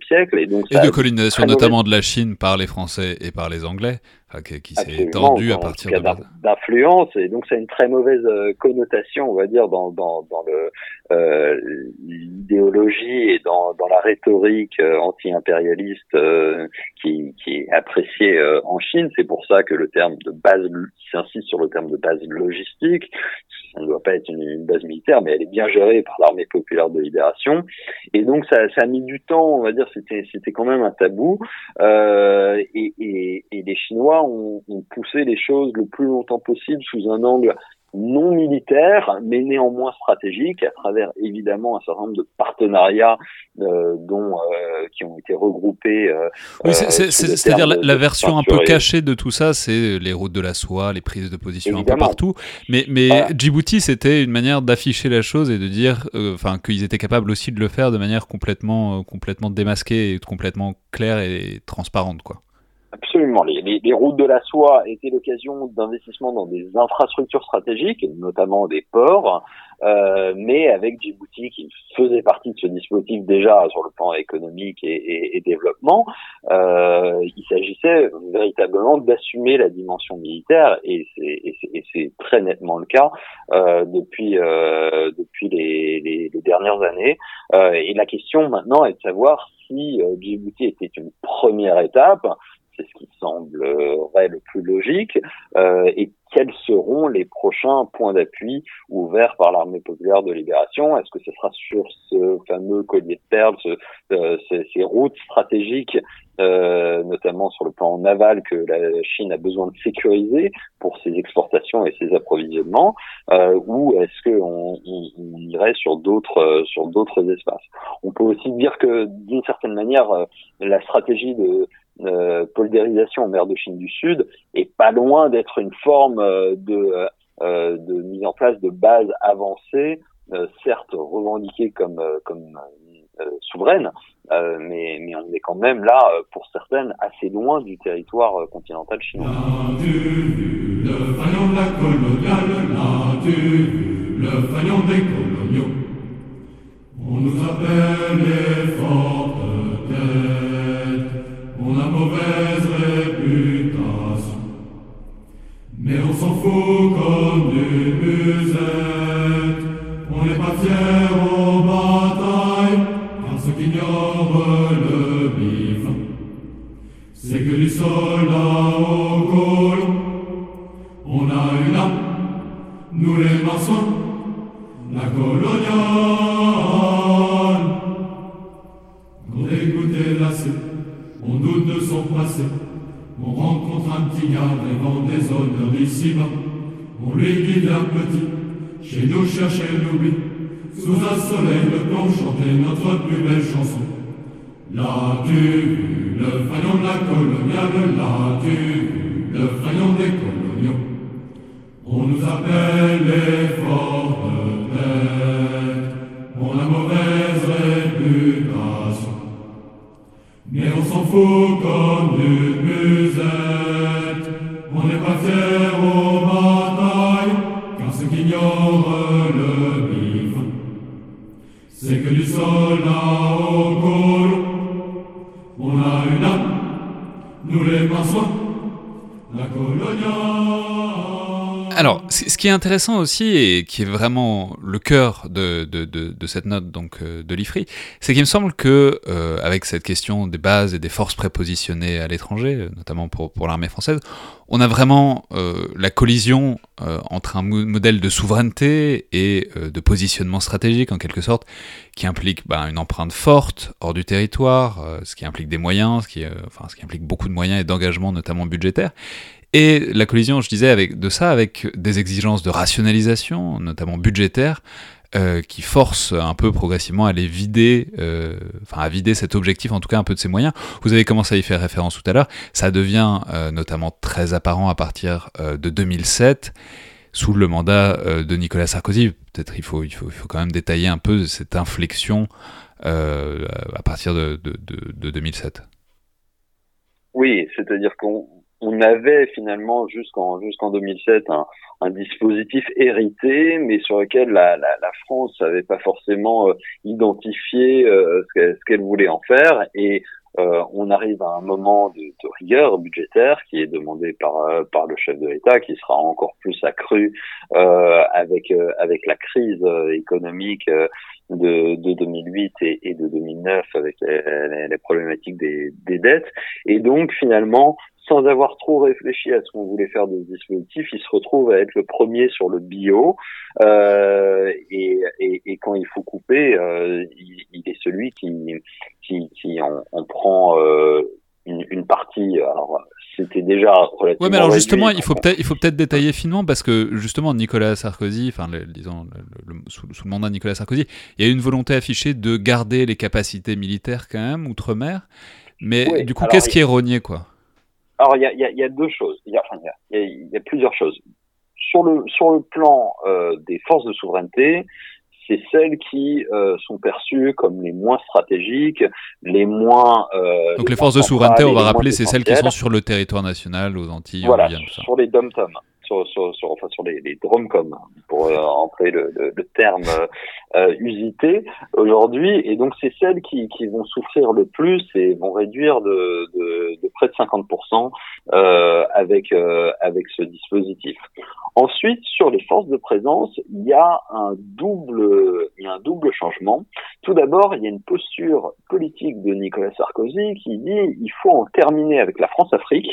siècle. Et, donc, et de colonisation notamment de la Chine par les Français et par les Anglais qui, s'est étendu à partir de d'influence et donc ça a une très mauvaise euh, connotation on va dire dans dans, dans le euh, l'idéologie et dans dans la rhétorique euh, anti-impérialiste euh, qui qui est appréciée en Chine c'est pour ça que le terme de base s'insiste sur le terme de base logistique ça ne doit pas être une, base militaire, mais elle est bien gérée par l'armée populaire de libération. Et donc ça, ça a mis du temps, on va dire, c'était c'était quand même un tabou. Et, et, et, les Chinois ont, ont poussé les choses le plus longtemps possible sous un angle non militaire, mais néanmoins stratégique, à travers évidemment un certain nombre de partenariats euh, dont euh, qui ont été regroupés. Euh, oui, c'est-à-dire la, version un peu cachée de tout ça, c'est les routes de la soie, les prises de position un peu partout. Mais, mais Djibouti, c'était une manière d'afficher la chose et de dire, enfin, qu'ils étaient capables aussi de le faire de manière complètement, complètement démasquée et complètement claire et transparente, quoi. Absolument. Les, les, les, routes de la soie étaient l'occasion d'investissement dans des infrastructures stratégiques, notamment des ports, euh, mais avec Djibouti qui faisait partie de ce dispositif déjà sur le plan économique et, et, et développement, euh, il s'agissait véritablement d'assumer la dimension militaire et c'est très nettement le cas euh, depuis euh, depuis les, les, les, dernières années. Euh, et la question maintenant est de savoir si euh, Djibouti était une première étape c'est ce qui semblerait le plus logique, euh, et quels seront les prochains points d'appui ouverts par l'armée populaire de libération? Est-ce que ce sera sur ce fameux collier de perles, euh, ces, routes stratégiques, euh, notamment sur le plan naval, que la Chine a besoin de sécuriser pour ses exportations et ses approvisionnements, ou est-ce qu'on on, irait sur d'autres sur d'autres espaces? On peut aussi dire que d'une certaine manière, la stratégie de euh, poldérisation en mer de Chine du Sud est pas loin d'être une forme euh, de, euh, de mise en place de bases avancées, euh, certes revendiquées comme, souveraines, mais, on est quand même là, pour certaines, assez loin du territoire continental chinois. On nous appelle les fortes a mauvaise réputation. Mais on s'en fout comme des musettes, on n'est pas fiers aux batailles, car ceux qui ignorent le bif, c'est que du soldats au col, on a eu là, nous les maçons, la coloniale. On écoutait la on doute de son passé. On rencontre un petit gars rêvant des honneurs ici-bas. On lui guide un petit, chez nous chercher l'oubli. Sous un soleil de plomb chanter notre plus belle chanson. Là-tu le faillon de la coloniale, là-tu le faillon des coloniaux. On nous appelle les forts s'en fout comme une musette. On n'est pas fier aux batailles, car ce qui ignorent le vivre, c'est que du soldat. Ce qui est intéressant aussi, et qui est vraiment le cœur de, cette note donc euh, de l'IFRI, c'est qu'il me semble que, euh, avec cette question des bases et des forces prépositionnées à l'étranger, notamment pour, l'armée française, on a vraiment euh, la collision euh, entre un modèle de souveraineté et euh, de positionnement stratégique, en quelque sorte, qui implique bah, une empreinte forte hors du territoire, euh, ce qui implique des moyens, ce qui, ce qui implique beaucoup de moyens et d'engagement, notamment budgétaires, et la collision, je disais, avec, de ça avec des exigences de rationalisation, notamment budgétaires, euh, qui force un peu progressivement à les vider, euh, à vider cet objectif, en tout cas un peu de ses moyens. Vous avez commencé à y faire référence tout à l'heure. Ça devient euh, notamment très apparent à partir de 2007 sous le mandat de Nicolas Sarkozy. Peut-être il faut, il, faut, il faut quand même détailler un peu cette inflexion à partir de 2007. Oui, c'est-à-dire qu'on on avait finalement jusqu'en jusqu'en 2007 un, un, dispositif hérité, mais sur lequel la, la, la France n'avait pas forcément euh, identifié euh, ce qu'elle voulait en faire. Et euh, on arrive à un moment de, de, rigueur budgétaire qui est demandé par euh, par le chef de l'État, qui sera encore plus accru euh, avec avec la crise économique de, de 2008 et, et, de 2009 avec les, les problématiques des, des, dettes. Et donc finalement, sans avoir trop réfléchi à ce qu'on voulait faire de ce dispositif, il se retrouve à être le premier sur le bio. Euh, et, et, et, quand il faut couper, euh, il, il, est celui qui, qui, qui en, en prend euh, une, une, partie. Alors, c'était déjà relativement. Ouais, mais alors justement, il faut peut-être, il faut peut-être détailler finement parce que justement, Nicolas Sarkozy, enfin, le, disons, le, le, sous, sous, le mandat de Nicolas Sarkozy, il y a une volonté affichée de garder les capacités militaires quand même outre-mer. Mais oui, du coup, qu'est-ce qui est rogné, quoi? Alors, il y a, y, a, y a, deux choses. Il y enfin, y a, plusieurs choses. Sur le, sur le plan euh, des forces de souveraineté, c'est celles qui euh, sont perçues comme les moins stratégiques, les moins. Euh, Donc les forces de souveraineté, on va rappeler, c'est celles qui sont sur le territoire national, aux Antilles, voilà, sur les dom-toms sur, sur, sur, enfin, sur les, les dromcom, pour euh, le, le, le terme euh, usité aujourd'hui. Et donc, c'est celles qui, qui vont souffrir le plus et vont réduire de, de, de près de 50% euh, avec, euh, avec ce dispositif. Ensuite, sur les forces de présence, il y a un double, il y a un double changement. Tout d'abord, il y a une posture politique de Nicolas Sarkozy qui dit il faut en terminer avec la France-Afrique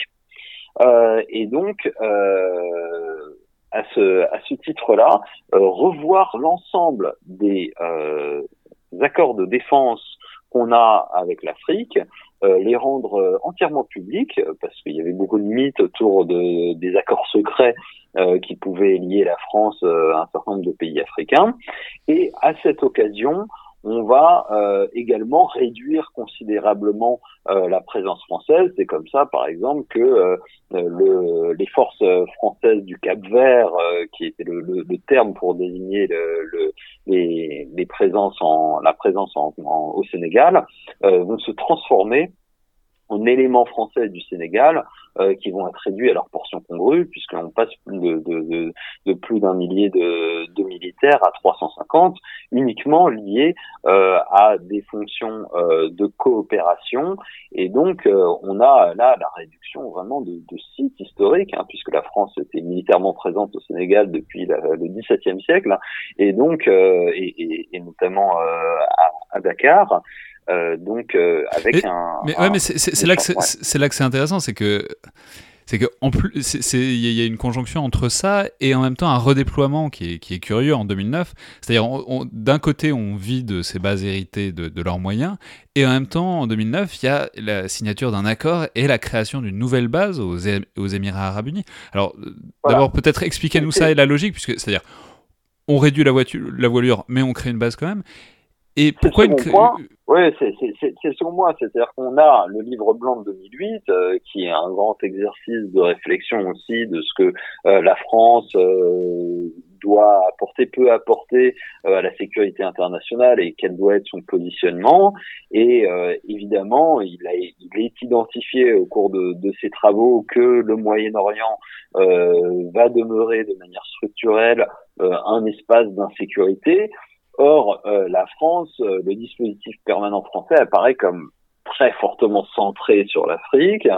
euh, et donc, euh, à ce, à ce titre-là, euh, revoir l'ensemble des accords de défense qu'on a avec l'Afrique, euh, les rendre euh, entièrement publics, parce qu'il y avait beaucoup de mythes autour de, des accords secrets euh, qui pouvaient lier la France à un certain nombre de pays africains. Et à cette occasion, on va euh, également réduire considérablement euh, la présence française. C'est comme ça, par exemple, que euh, le, les forces françaises du Cap Vert, euh, qui était le, le, le, terme pour désigner le, les, les, présences en, la présence en, en, au Sénégal, euh, vont se transformer en éléments français du Sénégal euh, qui vont être réduits à leur portion congrue puisqu'on passe de, de, de, de plus d'un millier de, militaires à 350 uniquement liés euh, à des fonctions euh, de coopération. Et donc euh, on a là la réduction vraiment de, sites historiques hein, puisque la France était militairement présente au Sénégal depuis le XVIIe siècle et donc euh, et, et, et, notamment euh, à, à Dakar donc euh, avec un. Mais, un, ouais, mais c'est là que c'est intéressant, c'est que c'est que en plus il y, a une conjonction entre ça et en même temps un redéploiement qui est, qui est curieux en 2009. C'est-à-dire d'un côté on vide ces bases héritées de, de, leurs moyens et en même temps en 2009 il y a la signature d'un accord et la création d'une nouvelle base aux, aux Émirats Arabes Unis. Alors voilà. d'abord peut-être expliquez-nous ça et la logique puisque c'est-à-dire on réduit la, voiture, la voilure mais on crée une base quand même. Et pourquoi une... point, Oui, c'est sur moi. C'est-à-dire qu'on a le livre blanc de 2008, euh, qui est un grand exercice de réflexion aussi de ce que euh, la France euh, doit apporter, peut apporter à la sécurité internationale et quel doit être son positionnement. Et évidemment, il, a, il est identifié au cours de, de ses travaux que le Moyen-Orient va demeurer de manière structurelle un espace d'insécurité. Or, la France, le dispositif permanent français apparaît comme très fortement centré sur l'Afrique,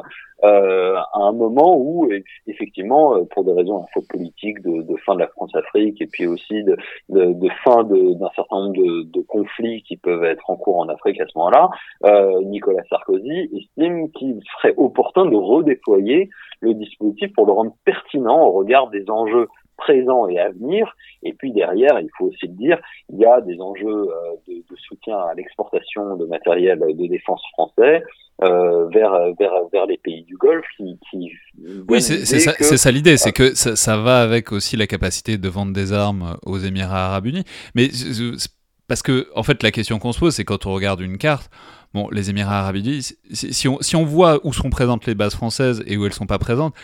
euh, à un moment où, effectivement, euh, pour des raisons politiques de, de fin de la France-Afrique et puis aussi de, de, de fin d'un certain nombre de, de, conflits qui peuvent être en cours en Afrique à ce moment-là, euh, Nicolas Sarkozy estime qu'il serait opportun de redéployer le dispositif pour le rendre pertinent au regard des enjeux présent et à venir. Et puis derrière, il faut aussi le dire, il y a des enjeux euh, de, de, soutien à l'exportation de matériel de défense français euh, vers, vers, vers les pays du Golfe qui... qui oui, c'est ça, ça l'idée, c'est que ça, ça, va avec aussi la capacité de vendre des armes aux Émirats arabes unis. Mais parce que, en fait, la question qu'on se pose, c'est quand on regarde une carte, bon, les Émirats arabes unis, si on, si on voit où sont présentes les bases françaises et où elles sont pas présentes,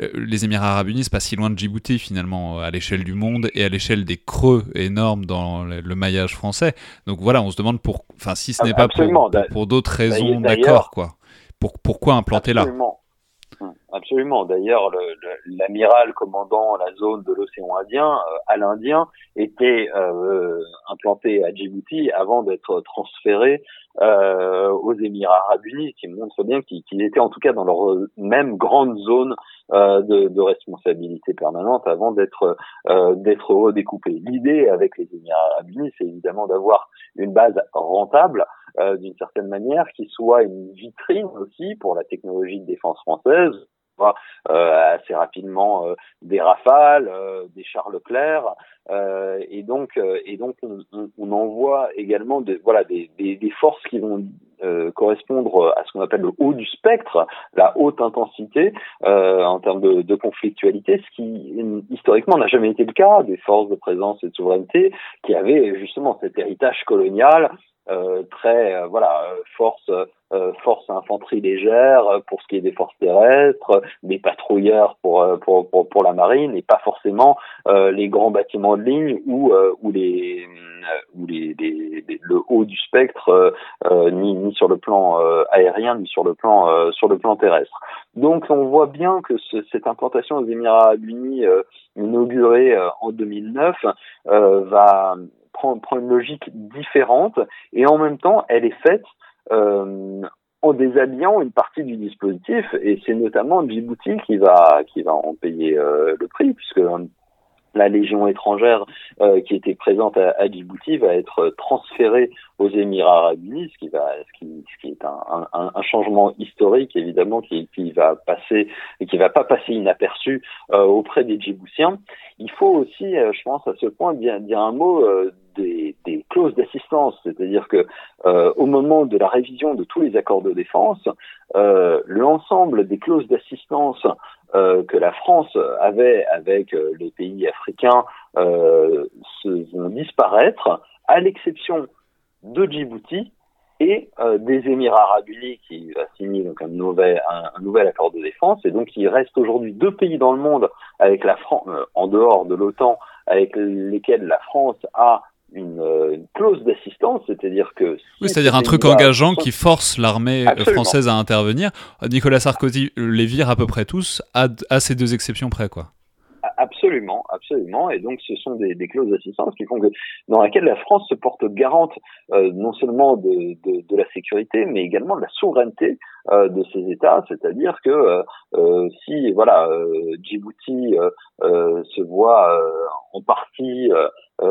euh, les Émirats arabes unis, c'est pas si loin de Djibouti finalement, à l'échelle du monde et à l'échelle des creux énormes dans le, maillage français. Donc voilà, on se demande pour, enfin si ce n'est pas pour, pour, d'autres raisons, d'accord quoi. Pour, pourquoi implanter là? Absolument. D'ailleurs, l'amiral commandant la zone de l'océan Indien, euh, à l'Indien, était euh, implanté à Djibouti avant d'être transféré euh, aux Émirats arabes unis, qui montre bien qu'ils étaient en tout cas dans leur même grande zone euh, de, de, responsabilité permanente avant d'être d'être redécoupés. L'idée avec les Émirats arabes unis, c'est évidemment d'avoir une base rentable d'une certaine manière, qui soit une vitrine aussi pour la technologie de défense française, euh, assez rapidement euh, des Rafales, euh, des Charles Leclerc, et donc on, on, envoie également des, forces qui vont correspondre à ce qu'on appelle le haut du spectre, la haute intensité en termes de, conflictualité, ce qui historiquement n'a jamais été le cas. Des forces de présence et de souveraineté qui avaient justement cet héritage colonial très voilà euh, force force infanterie légère pour ce qui est des forces terrestres, des patrouilleurs pour pour pour, pour la marine et pas forcément les grands bâtiments de ligne ou ou les ou les, les, le haut du spectre ni ni sur le plan aérien ni sur le plan sur le plan terrestre. Donc on voit bien que ce, cette implantation aux Émirats unis inaugurée en 2009 va prend, une logique différente et en même temps, elle est faite euh, en déshabillant une partie du dispositif et c'est notamment Djibouti qui va qui va en payer euh, le prix puisque la légion étrangère euh, qui était présente à, à, Djibouti va être transférée aux Émirats arabes unis, ce qui va, ce qui, ce qui est un, un, un, changement historique évidemment qui, qui va passer et qui va pas passer inaperçu euh, auprès des Djiboutiens. Il faut aussi, euh, je pense, à ce point bien dire un mot des, des, clauses d'assistance, c'est-à-dire que au moment de la révision de tous les accords de défense, l'ensemble des clauses d'assistance euh, que la France avait avec euh, les pays africains euh, se, vont disparaître, à l'exception de Djibouti et euh, des Émirats arabes unis qui va signer donc un nouvel, un, nouvel accord de défense. Et donc il reste aujourd'hui deux pays dans le monde avec la France, en dehors de l'OTAN, avec lesquels la France a euh, une, clause d'assistance, c'est-à-dire que... oui, c'est-à-dire un truc engageant qui force l'armée française à intervenir. Nicolas Sarkozy les vire à peu près tous, à, à ces deux exceptions près, quoi. Absolument, absolument. Et donc, ce sont des, des clauses d'assistance qui font que dans laquelle la France se porte garante euh, non seulement de, de, de, la sécurité, mais également de la souveraineté euh, de ces États. C'est-à-dire que euh si voilà Djibouti se voit en partie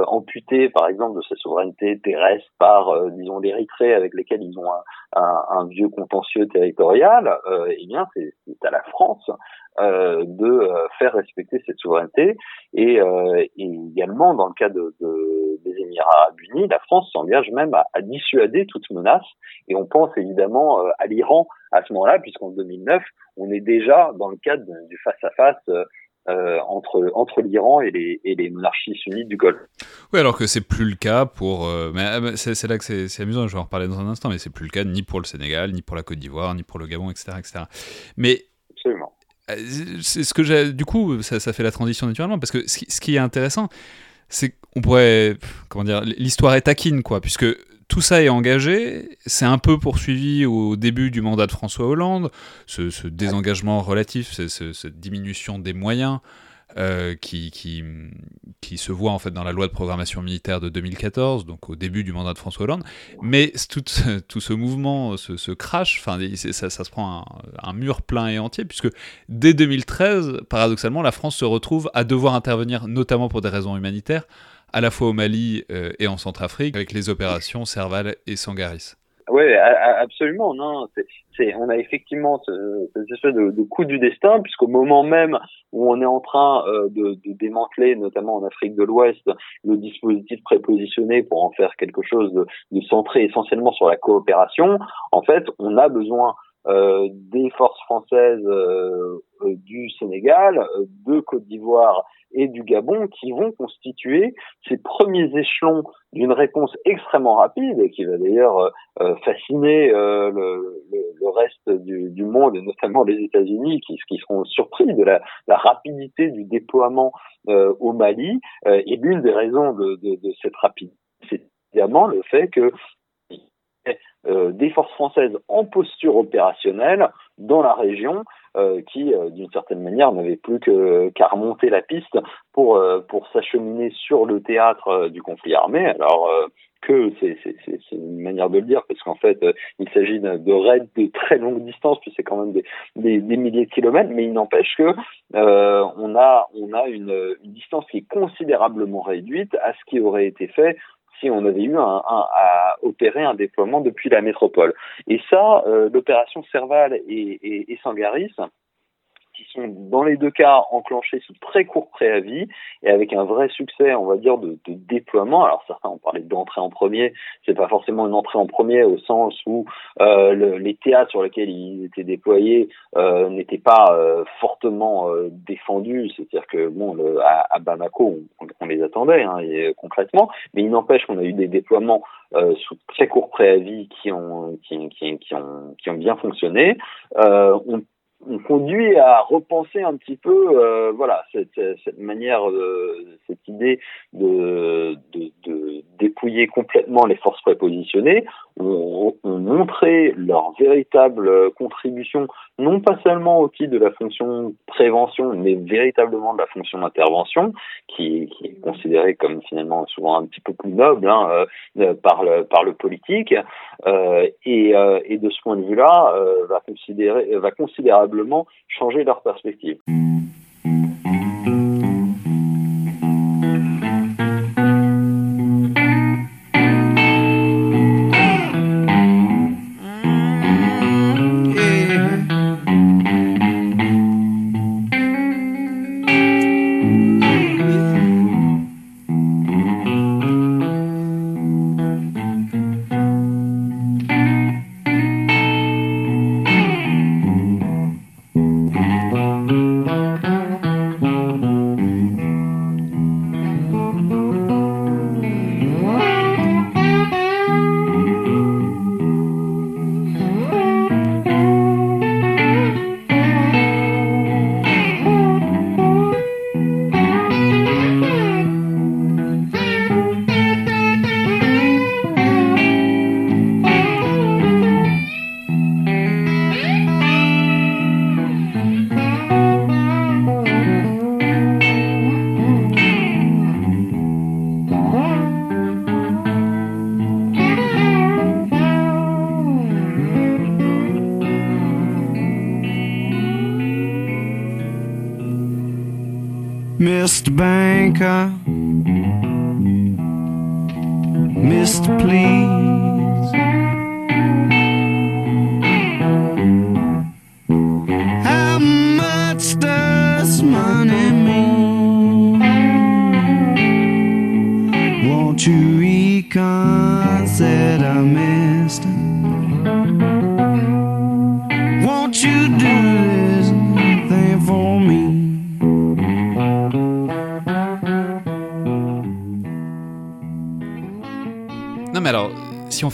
amputé, par exemple, de sa souveraineté terrestre par, disons, l'Érythrée avec lesquels ils ont un, un, un vieux contentieux territorial, eh bien, c'est à la France euh, de euh, faire respecter cette souveraineté. Et, euh, et, également dans le cas de, de, des Émirats arabes unis, la France s'engage même à, à, dissuader toute menace. Et on pense évidemment à l'Iran à ce moment-là puisqu'en 2009 on est déjà dans le cadre du face à face euh, entre, entre l'Iran et les, et les monarchies sunnites du Golfe. Oui, alors que c'est plus le cas pour. Euh, mais c'est là que c'est amusant, je vais en reparler dans un instant, mais c'est plus le cas ni pour le Sénégal, ni pour la Côte d'Ivoire, ni pour le Gabon, etc. etc. Mais. Absolument c'est ce que j'ai. Du coup, ça, ça, fait la transition naturellement parce que ce qui, ce qui est intéressant, c'est qu'on pourrait, comment dire, l'histoire est taquine, quoi, puisque tout ça est engagé, c'est un peu poursuivi au début du mandat de François Hollande, ce, ce désengagement relatif, cette diminution des moyens, euh, qui, qui, qui, se voit en fait dans la loi de programmation militaire de 2014, donc au début du mandat de François Hollande. Mais tout, tout ce mouvement, ce, ce crash, ça, ça, se prend un, un, mur plein et entier, puisque dès 2013, paradoxalement, la France se retrouve à devoir intervenir, notamment pour des raisons humanitaires, à la fois au Mali euh, et en Centrafrique, avec les opérations Serval et Sangaris. Oui, absolument. Non, c'est, on a effectivement ce, cette espèce de, coup du destin, puisqu'au moment même où on est en train euh, de, démanteler, notamment en Afrique de l'Ouest, le dispositif prépositionné pour en faire quelque chose de, centré essentiellement sur la coopération, en fait, on a besoin des forces françaises euh, euh du Sénégal, euh, de Côte d'Ivoire et du Gabon qui vont constituer ces premiers échelons d'une réponse extrêmement rapide et qui va d'ailleurs euh, fasciner euh, le, le, le, reste du, du, monde et notamment les États-Unis qui, qui seront surpris de la, la rapidité du déploiement euh, au Mali. et l'une des raisons de, de, de cette rapidité, c'est évidemment le fait que euh, des forces françaises en posture opérationnelle dans la région euh, qui, euh, d'une certaine manière, n'avaient plus qu'à remonter la piste pour, pour s'acheminer sur le théâtre du conflit armé. Alors que c'est une manière de le dire parce qu'en fait il s'agit de raids de très longue distance puis c'est quand même des, des, milliers de kilomètres mais il n'empêche que euh, on a on a une, distance qui est considérablement réduite à ce qui aurait été fait si on avait eu un, un, à opérer un déploiement depuis la métropole. Et ça, euh, l'opération Serval et, et, et Sangaris, qui sont dans les deux cas enclenchés sous très court préavis et avec un vrai succès, on va dire, de, de déploiement. Alors certains ont parlé d'entrée en premier, c'est pas forcément une entrée en premier au sens où euh, le, les théâtres sur lesquels ils étaient déployés euh, n'étaient pas euh, fortement euh, défendus, c'est-à-dire que bon, à, à, Bamako, on, on les attendait hein, et, concrètement, mais il n'empêche qu'on a eu des déploiements euh, sous très court préavis qui ont qui, qui, qui, ont qui ont bien fonctionné. Euh, on on conduit à repenser un petit peu, euh, voilà, cette, cette manière, euh, cette idée de, de, de, dépouiller complètement les forces prépositionnées. On, on montrait leur véritable contribution, non pas seulement au titre de la fonction prévention, mais véritablement de la fonction d'intervention, qui, qui, est considérée comme finalement souvent un petit peu plus noble hein, euh, par, le, par le politique, euh, et, euh, et de ce point de vue-là, va va considérablement changer leur perspective.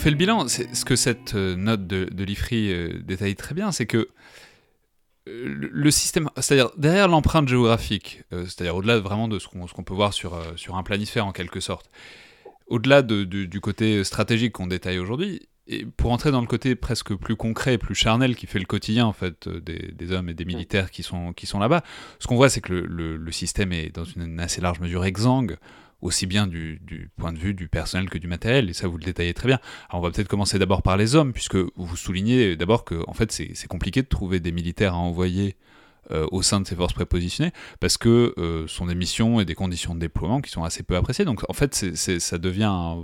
Fait le bilan, ce que cette note de, de l'IFRI euh, détaille très bien, c'est que le, le système, c'est-à-dire derrière l'empreinte géographique, euh, c'est-à-dire au-delà vraiment de ce qu'on peut voir sur, euh, sur un planisphère en quelque sorte, au-delà de- du- du côté stratégique qu'on détaille aujourd'hui, et pour entrer dans le côté presque plus concret, plus charnel qui fait le quotidien en fait euh, des, des hommes et des militaires qui sont, qui sont là-bas, ce qu'on voit c'est que le, le- le système est dans une, une assez large mesure exsangue, aussi bien du, point de vue du personnel que du matériel, et ça vous le détaillez très bien. Alors on va peut-être commencer d'abord par les hommes, puisque vous soulignez d'abord que en fait c'est compliqué de trouver des militaires à envoyer euh, au sein de ces forces prépositionnées, parce que euh, ce sont des missions et des conditions de déploiement qui sont assez peu appréciées. Donc en fait, ça devient,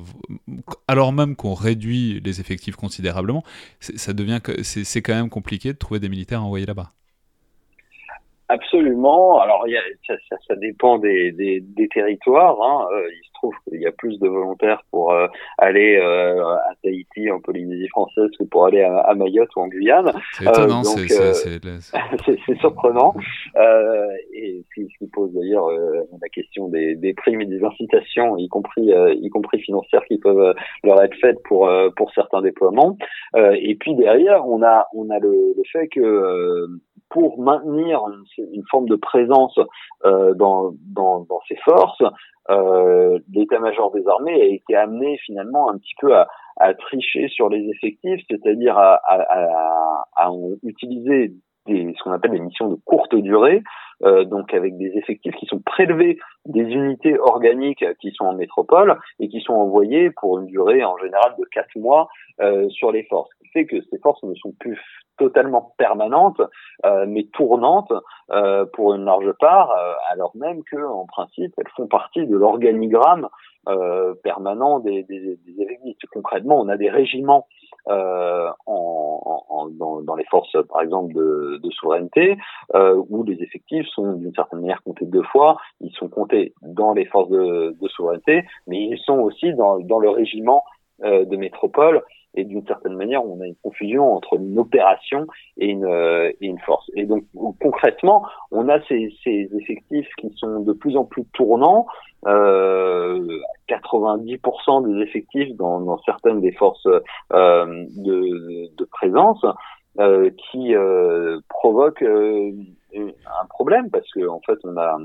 alors même qu'on réduit les effectifs considérablement, ça devient, c'est quand même compliqué de trouver des militaires à envoyer là-bas. Absolument. Alors, y a, ça, ça, ça dépend des, des, des territoires. Hein. Euh, il se trouve qu'il y a plus de volontaires pour euh, aller euh, à Tahiti, en Polynésie française, que pour aller à, à Mayotte ou en Guyane. C'est étonnant, c'est- surprenant. Euh, et ce qui, ce qui pose d'ailleurs euh, la question des, des primes et des incitations, y compris, euh, y compris financières, qui peuvent leur être faites pour, euh, pour certains déploiements. Euh, et puis derrière, on a, on a le, le fait que euh, pour maintenir une, forme de présence euh, dans, dans, dans ces forces, euh, l'état-major des armées a été amené finalement un petit peu à, à tricher sur les effectifs, c'est-à-dire à, à, à, à utiliser des, ce qu'on appelle des missions de courte durée, euh, donc avec des effectifs qui sont prélevés des unités organiques qui sont en métropole et qui sont envoyées pour une durée en général de quatre mois euh, sur les forces. Ce qui fait que ces forces ne sont plus totalement permanentes, euh, mais tournantes euh, pour une large part, euh, alors même que en principe elles font partie de l'organigramme euh, permanent des, des, effectifs. Concrètement, on a des régiments euh, dans, les forces, par exemple, de, souveraineté, euh, où les effectifs sont d'une certaine manière comptés deux fois. Ils sont comptés dans les forces de, souveraineté, mais ils sont aussi dans, dans le régiment euh, de métropole. Et d'une certaine manière, on a une confusion entre une opération et une, euh, et une force. Et donc, concrètement, on a ces, ces effectifs qui sont de plus en plus tournants. Euh, 90% des effectifs dans, dans certaines des forces euh, de, de présence euh, qui euh, provoquent euh, un problème parce que en fait on a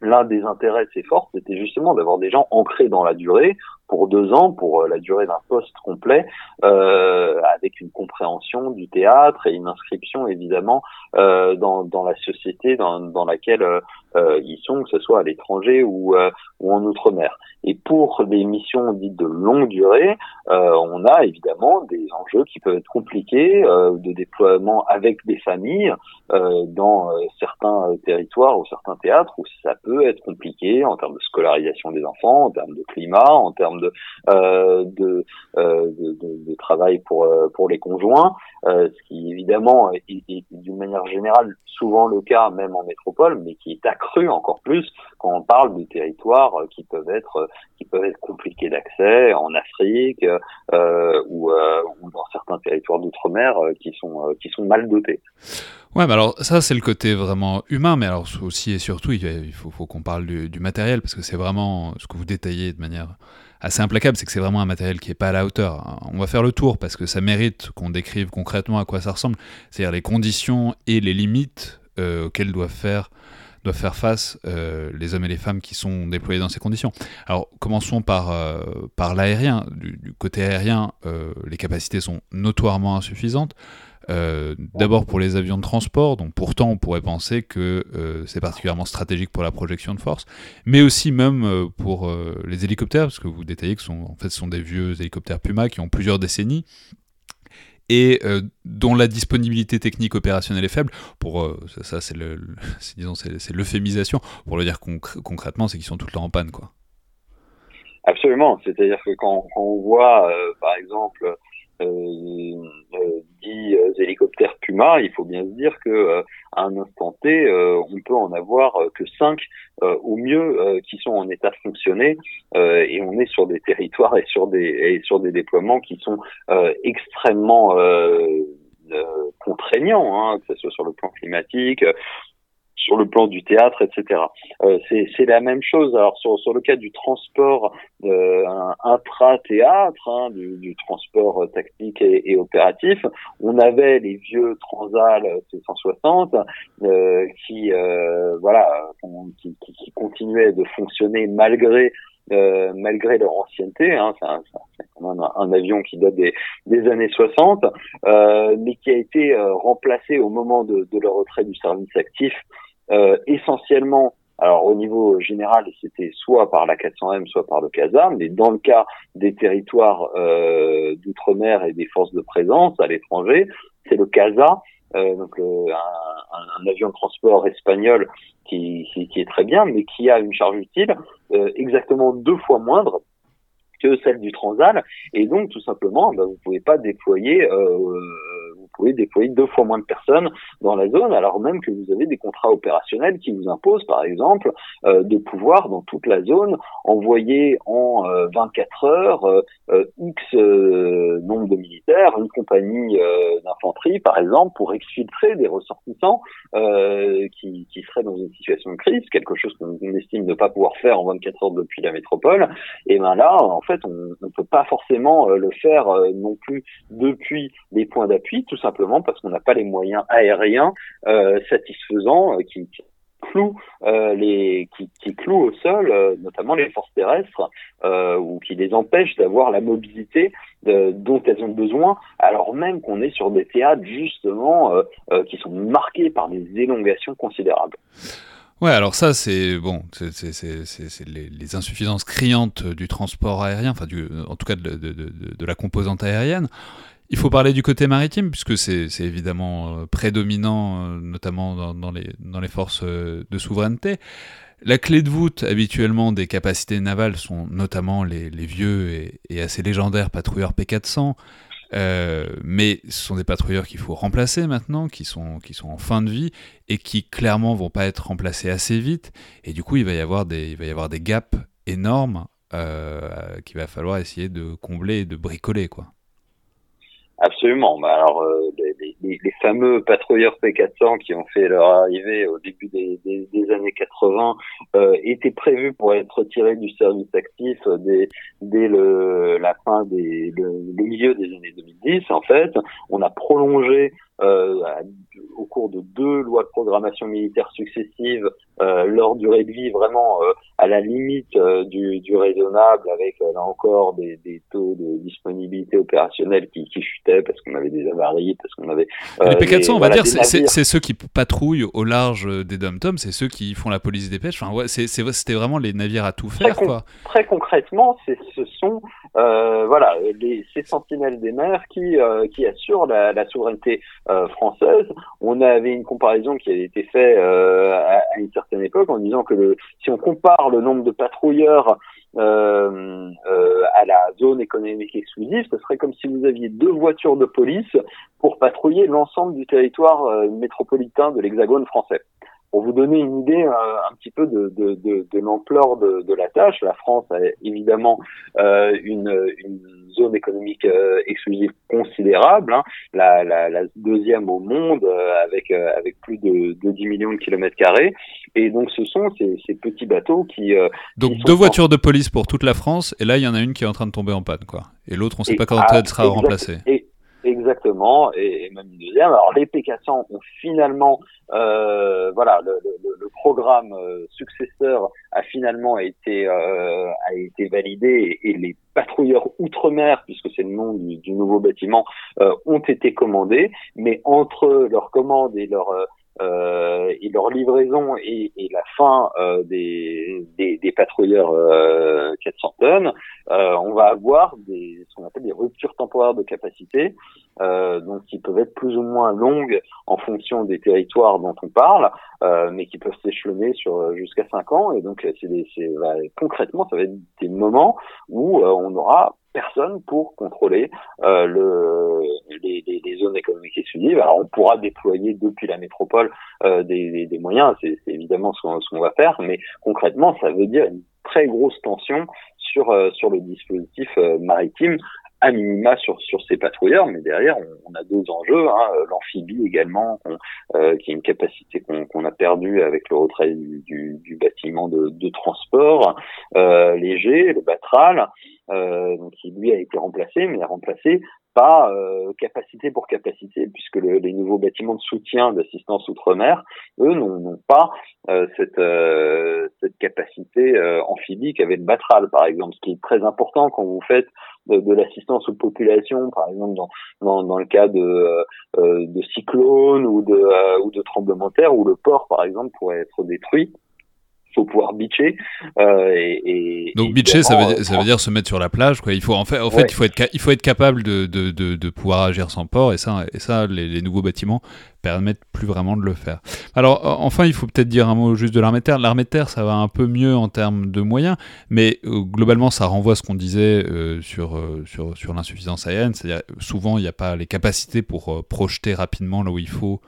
l'un des intérêts de ces forces c'était justement d'avoir des gens ancrés dans la durée pour deux ans, pour euh, la durée d'un poste complet, euh, avec une compréhension du théâtre et une inscription évidemment euh, dans, dans la société dans, dans laquelle euh, euh, ils sont, que ce soit à l'étranger ou, euh, ou en outre-mer. Et pour des missions dites de longue durée, on a évidemment des enjeux qui peuvent être compliqués de déploiement avec des familles dans certains territoires ou certains théâtres où ça peut être compliqué en termes de scolarisation des enfants, en termes de climat, en termes de, euh, euh, de, travail pour, euh, pour les conjoints, ce qui évidemment est, d'une manière générale souvent le cas même en métropole, mais qui est accru encore plus quand on parle de territoires qui peuvent être qui peuvent être compliqués d'accès en Afrique ou, dans certains territoires d'outre-mer qui sont qui sont mal dotés. Ouais, mais alors ça c'est le côté vraiment humain, mais alors aussi et surtout il faut, qu'on parle du, matériel parce que c'est vraiment ce que vous détaillez de manière assez implacable, c'est que c'est vraiment un matériel qui est pas à la hauteur. On va faire le tour parce que ça mérite qu'on décrive concrètement à quoi ça ressemble, c'est-à-dire les conditions et les limites euh, auxquelles doivent faire face euh, les hommes et les femmes qui sont déployés dans ces conditions. Alors commençons par, euh, l'aérien. Du, côté aérien, les capacités sont notoirement insuffisantes. Euh, D'abord pour les avions de transport, donc pourtant on pourrait penser que euh, c'est particulièrement stratégique pour la projection de force, mais aussi même euh, pour les hélicoptères, parce que vous détaillez que sont, en fait, ce sont des vieux hélicoptères Puma qui ont plusieurs décennies et dont la disponibilité technique opérationnelle est faible. Pour ça, c'est l'euphémisation. Pour le dire concr concrètement, c'est qu'ils sont tout le temps en panne, quoi. Absolument. C'est-à-dire que quand, on voit, par exemple, dix hélicoptères Puma, il faut bien se dire que euh, à un instant T, euh, on peut en avoir que cinq au mieux qui sont en état de fonctionner, et on est sur des territoires et sur des et sur des déploiements qui sont extrêmement contraignants, hein, que ce soit sur le plan climatique, sur le plan du théâtre, etc. Euh, c'est la même chose. Alors sur, sur le cas du transport euh, intra-théâtre, hein, du, du, transport tactique et, et, opératif, on avait les vieux Transal C160 euh, qui, euh, voilà, qui, qui, qui, continuaient de fonctionner malgré euh, malgré leur ancienneté, hein, c'est quand même un, avion qui date des, des années 60, euh, mais qui a été euh, remplacé au moment de, de, leur retrait du service actif euh, essentiellement, alors au niveau général, c'était soit par la 400M, soit par le CASA, mais dans le cas des territoires euh, d'outre-mer et des forces de présence à l'étranger, c'est le CASA, euh, donc un, un, avion de transport espagnol qui, qui, qui, est très bien, mais qui a une charge utile euh, exactement deux fois moindre que celle du Transal, et donc tout simplement, ben, vous pouvez pas déployer euh, pouvez déployer deux fois moins de personnes dans la zone, alors même que vous avez des contrats opérationnels qui vous imposent, par exemple, euh, de pouvoir dans toute la zone envoyer en 24 euh, heures euh, X nombre de militaires, une compagnie d'infanterie, par exemple, pour exfiltrer des ressortissants qui, qui seraient dans une situation de crise, quelque chose qu'on estime ne pas pouvoir faire en 24 heures depuis la métropole. Et ben là, en fait, on ne peut pas forcément le faire non plus depuis les points d'appui, tout simplement parce qu'on n'a pas les moyens aériens euh, satisfaisants euh, qui, clouent euh, les qui, qui, clouent au sol, notamment les forces terrestres, ou qui les empêchent d'avoir la mobilité dont elles ont besoin, alors même qu'on est sur des théâtres justement qui sont marqués par des élongations considérables. Ouais, alors ça, c'est bon, c'est les, les, insuffisances criantes du transport aérien, enfin, en tout cas de, de, de la composante aérienne. Il faut parler du côté maritime, puisque c'est évidemment euh, prédominant, euh, notamment dans, les, forces euh, de souveraineté. La clé de voûte habituellement des capacités navales sont notamment les, vieux et, assez légendaires patrouilleurs P400, mais ce sont des patrouilleurs qu'il faut remplacer maintenant, qui sont, en fin de vie et qui clairement vont pas être remplacés assez vite. Et du coup, il va y avoir des, gaps énormes qu'il va falloir essayer de combler et de bricoler, quoi. Absolument. Bah, alors, euh, les, les, les, fameux patrouilleurs P400 qui ont fait leur arrivée au début des, des, des années 80 euh, étaient prévus pour être retirés du service actif dès, dès le, la fin des le, le, milieu des années 2010. En fait, on a prolongé euh, au cours de deux lois de programmation militaire successives euh, leur durée de vie vraiment euh, à la limite euh, du, du, raisonnable avec là encore des, des, taux de disponibilité opérationnelle qui, qui chutaient parce qu'on avait des avaries parce qu'on avait les P400 on va dire c'est ceux qui patrouillent au large des dom-toms c'est ceux qui font la police des pêches. Enfin ouais, c'était vraiment les navires à tout faire très quoi. très concrètement ce sont voilà les, ces sentinelles des mers qui qui assurent la, la souveraineté française on avait une comparaison qui avait été faite à, à une certaine époque en disant que si on compare le nombre de patrouilleurs euh, euh, à la zone économique exclusive, ce serait comme si vous aviez deux voitures de police pour patrouiller l'ensemble du territoire euh, métropolitain de l'Hexagone français. Pour vous donner une idée euh, un petit peu de, de, de, de l'ampleur de, de, la tâche, la France a évidemment euh, une, une, zone économique euh, exclusive considérable, hein, la, la, la, deuxième au monde avec avec plus de, de 10 millions de kilomètres carrés. Et donc ce sont ces, ces petits bateaux qui donc deux voitures de police pour toute la France, et là il y en a une qui est en train de tomber en panne, quoi. Et l'autre on ne sait pas quand elle sera remplacée. Exactement, et, même une deuxième. Alors les P400 ont finalement, euh, voilà, le, le, le programme euh, successeur a finalement été euh, a été validé et, les patrouilleurs outre-mer, puisque c'est le nom du, du nouveau bâtiment, euh, ont été commandés. Mais entre leur commande et leur euh, et leur livraison et, et la fin euh, des, des, des, patrouilleurs euh, 400 tonnes, euh, on va avoir des, ce qu'on appelle des ruptures temporaires de capacité, euh, donc qui peuvent être plus ou moins longues en fonction des territoires dont on parle, mais qui peuvent s'échelonner sur jusqu'à 5 ans. Et donc, c'est, bah, concrètement, ça va être des moments où on aura personne pour contrôler euh, le, les, les, les, zones économiques exclusives. Alors on pourra déployer depuis la métropole euh, des, des, moyens, c'est évidemment ce qu'on va faire, mais concrètement ça veut dire une très grosse tension sur euh, sur le dispositif euh, maritime à minima sur sur ces patrouilleurs, mais derrière on, a d'autres enjeux, hein, l'amphibie également, qui est une capacité qu'on a perdue avec le retrait du, du, du bâtiment de, de transport léger, le Batral, donc qui lui a été remplacé, mais remplacé pas euh, capacité pour capacité, puisque les nouveaux bâtiments de soutien d'assistance outre-mer, eux, n'ont pas euh, cette, euh, cette capacité amphibique avec le Batral, par exemple, ce qui est très important quand vous faites de, l'assistance aux populations, par exemple dans, dans, dans le cas de, de cyclones ou de, ou de tremblements de terre, où le port, par exemple, pourrait être détruit faut pouvoir bitcher. Euh, et, Donc bitcher, ça veut, ça veut dire se mettre sur la plage. Quoi. Il faut en fait, en fait, il faut être, il faut être capable de, de, de, de, pouvoir agir sans port. Et ça, et ça, les, les, nouveaux bâtiments permettent plus vraiment de le faire. Alors enfin, il faut peut-être dire un mot juste de l'armée de terre. L'armée de terre, ça va un peu mieux en termes de moyens, mais euh, globalement, ça renvoie à ce qu'on disait euh, sur, sur sur l'insuffisance aérienne. C'est-à-dire souvent, il n'y a pas les capacités pour projeter rapidement là où il faut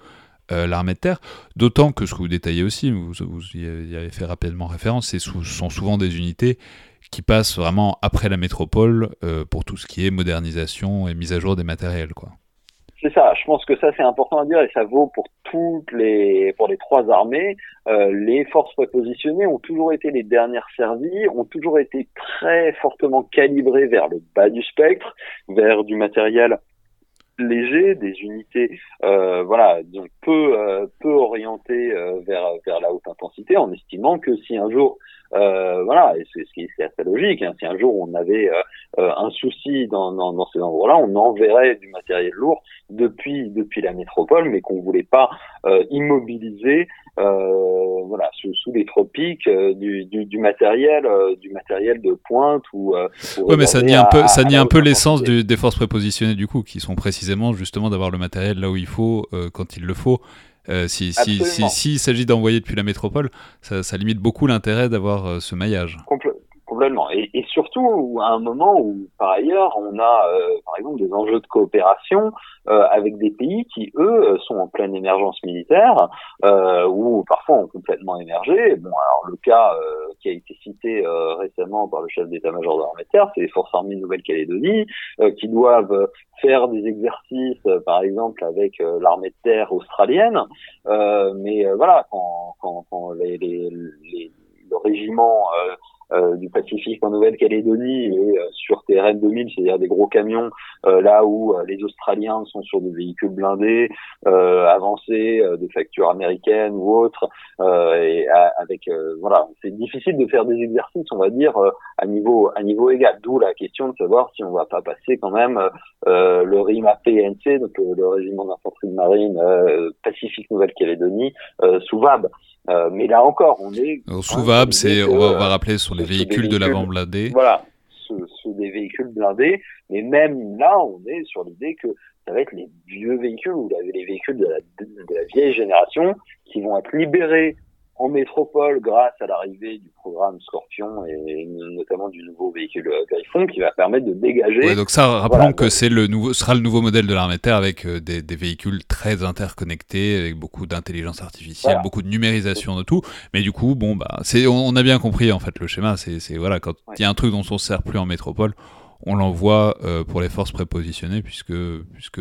euh, l'armée de terre, d'autant que ce que vous détaillez aussi, vous, y avez fait rapidement référence, ce sont souvent des unités qui passent vraiment après la métropole euh, pour tout ce qui est modernisation et mise à jour des matériels. C'est ça, je pense que ça c'est important à dire et ça vaut pour toutes les pour les trois armées. Euh, les forces prépositionnées ont toujours été les dernières servies, ont toujours été très fortement calibrées vers le bas du spectre, vers du matériel léger, des unités euh, voilà donc peu euh, peu orientées euh, vers vers la haute intensité, en estimant que si un jour voilà, et c'est ce qui est assez logique. Hein, si un jour on avait un souci dans, dans, dans ces endroits-là, on enverrait du matériel lourd depuis depuis la métropole, mais qu'on voulait pas immobiliser euh, voilà sous, sous, les tropiques du, du, du, matériel du matériel de pointe ou, ouais mais ça nie un peu ça nie un peu l'essence des forces prépositionnées du coup qui sont précisément justement d'avoir le matériel là où il faut euh, quand il le faut. Euh, si s'il si, si, s'agit d'envoyer depuis la métropole, ça, ça limite beaucoup l'intérêt d'avoir euh, ce maillage. Et, et, surtout à un moment où, par ailleurs, on a, par exemple, des enjeux de coopération euh, avec des pays qui, eux, sont en pleine émergence militaire euh, ou parfois ont complètement émergé. Bon, alors le cas euh, qui a été cité euh, récemment par le chef d'état-major de l'armée de terre, c'est les forces armées de Nouvelle-Calédonie qui doivent faire des exercices, par exemple, avec l'armée de terre australienne. mais voilà, quand, quand, quand les, les, les, le régiment euh, du Pacifique en Nouvelle-Calédonie et euh, sur TRN 2000, c'est-à-dire des gros camions, euh, là où les Australiens sont sur des véhicules blindés, avancés, de factures américaines ou autres, et avec voilà, c'est difficile de faire des exercices, on va dire, à niveau à niveau égal. D'où la question de savoir si on va pas passer quand même le RIMA PNC, donc le régiment d'infanterie de marine Pacifique Nouvelle-Calédonie, sous VAB. Euh, mais là encore, on est. sous VAB, c'est, on, va, rappeler, sur les véhicules, de l'avant blindé. Voilà, sous, des véhicules blindés. Mais même là, on est sur l'idée que ça va être les vieux véhicules ou les véhicules de la, de la vieille génération qui vont être libérés en métropole grâce à l'arrivée du programme Scorpion et notamment du nouveau véhicule euh, Griffon qui va permettre de dégager. donc ça, rappelons que c'est le nouveau, sera le nouveau modèle de l'armée terre avec euh, des, des, véhicules très interconnectés, avec beaucoup d'intelligence artificielle, beaucoup de numérisation de tout. Mais du coup, bon, bah, c'est, on a bien compris en fait le schéma. C'est, voilà, quand il y a un truc dont on ne sert plus en métropole, on l'envoie euh, pour les forces prépositionnées puisque, puisque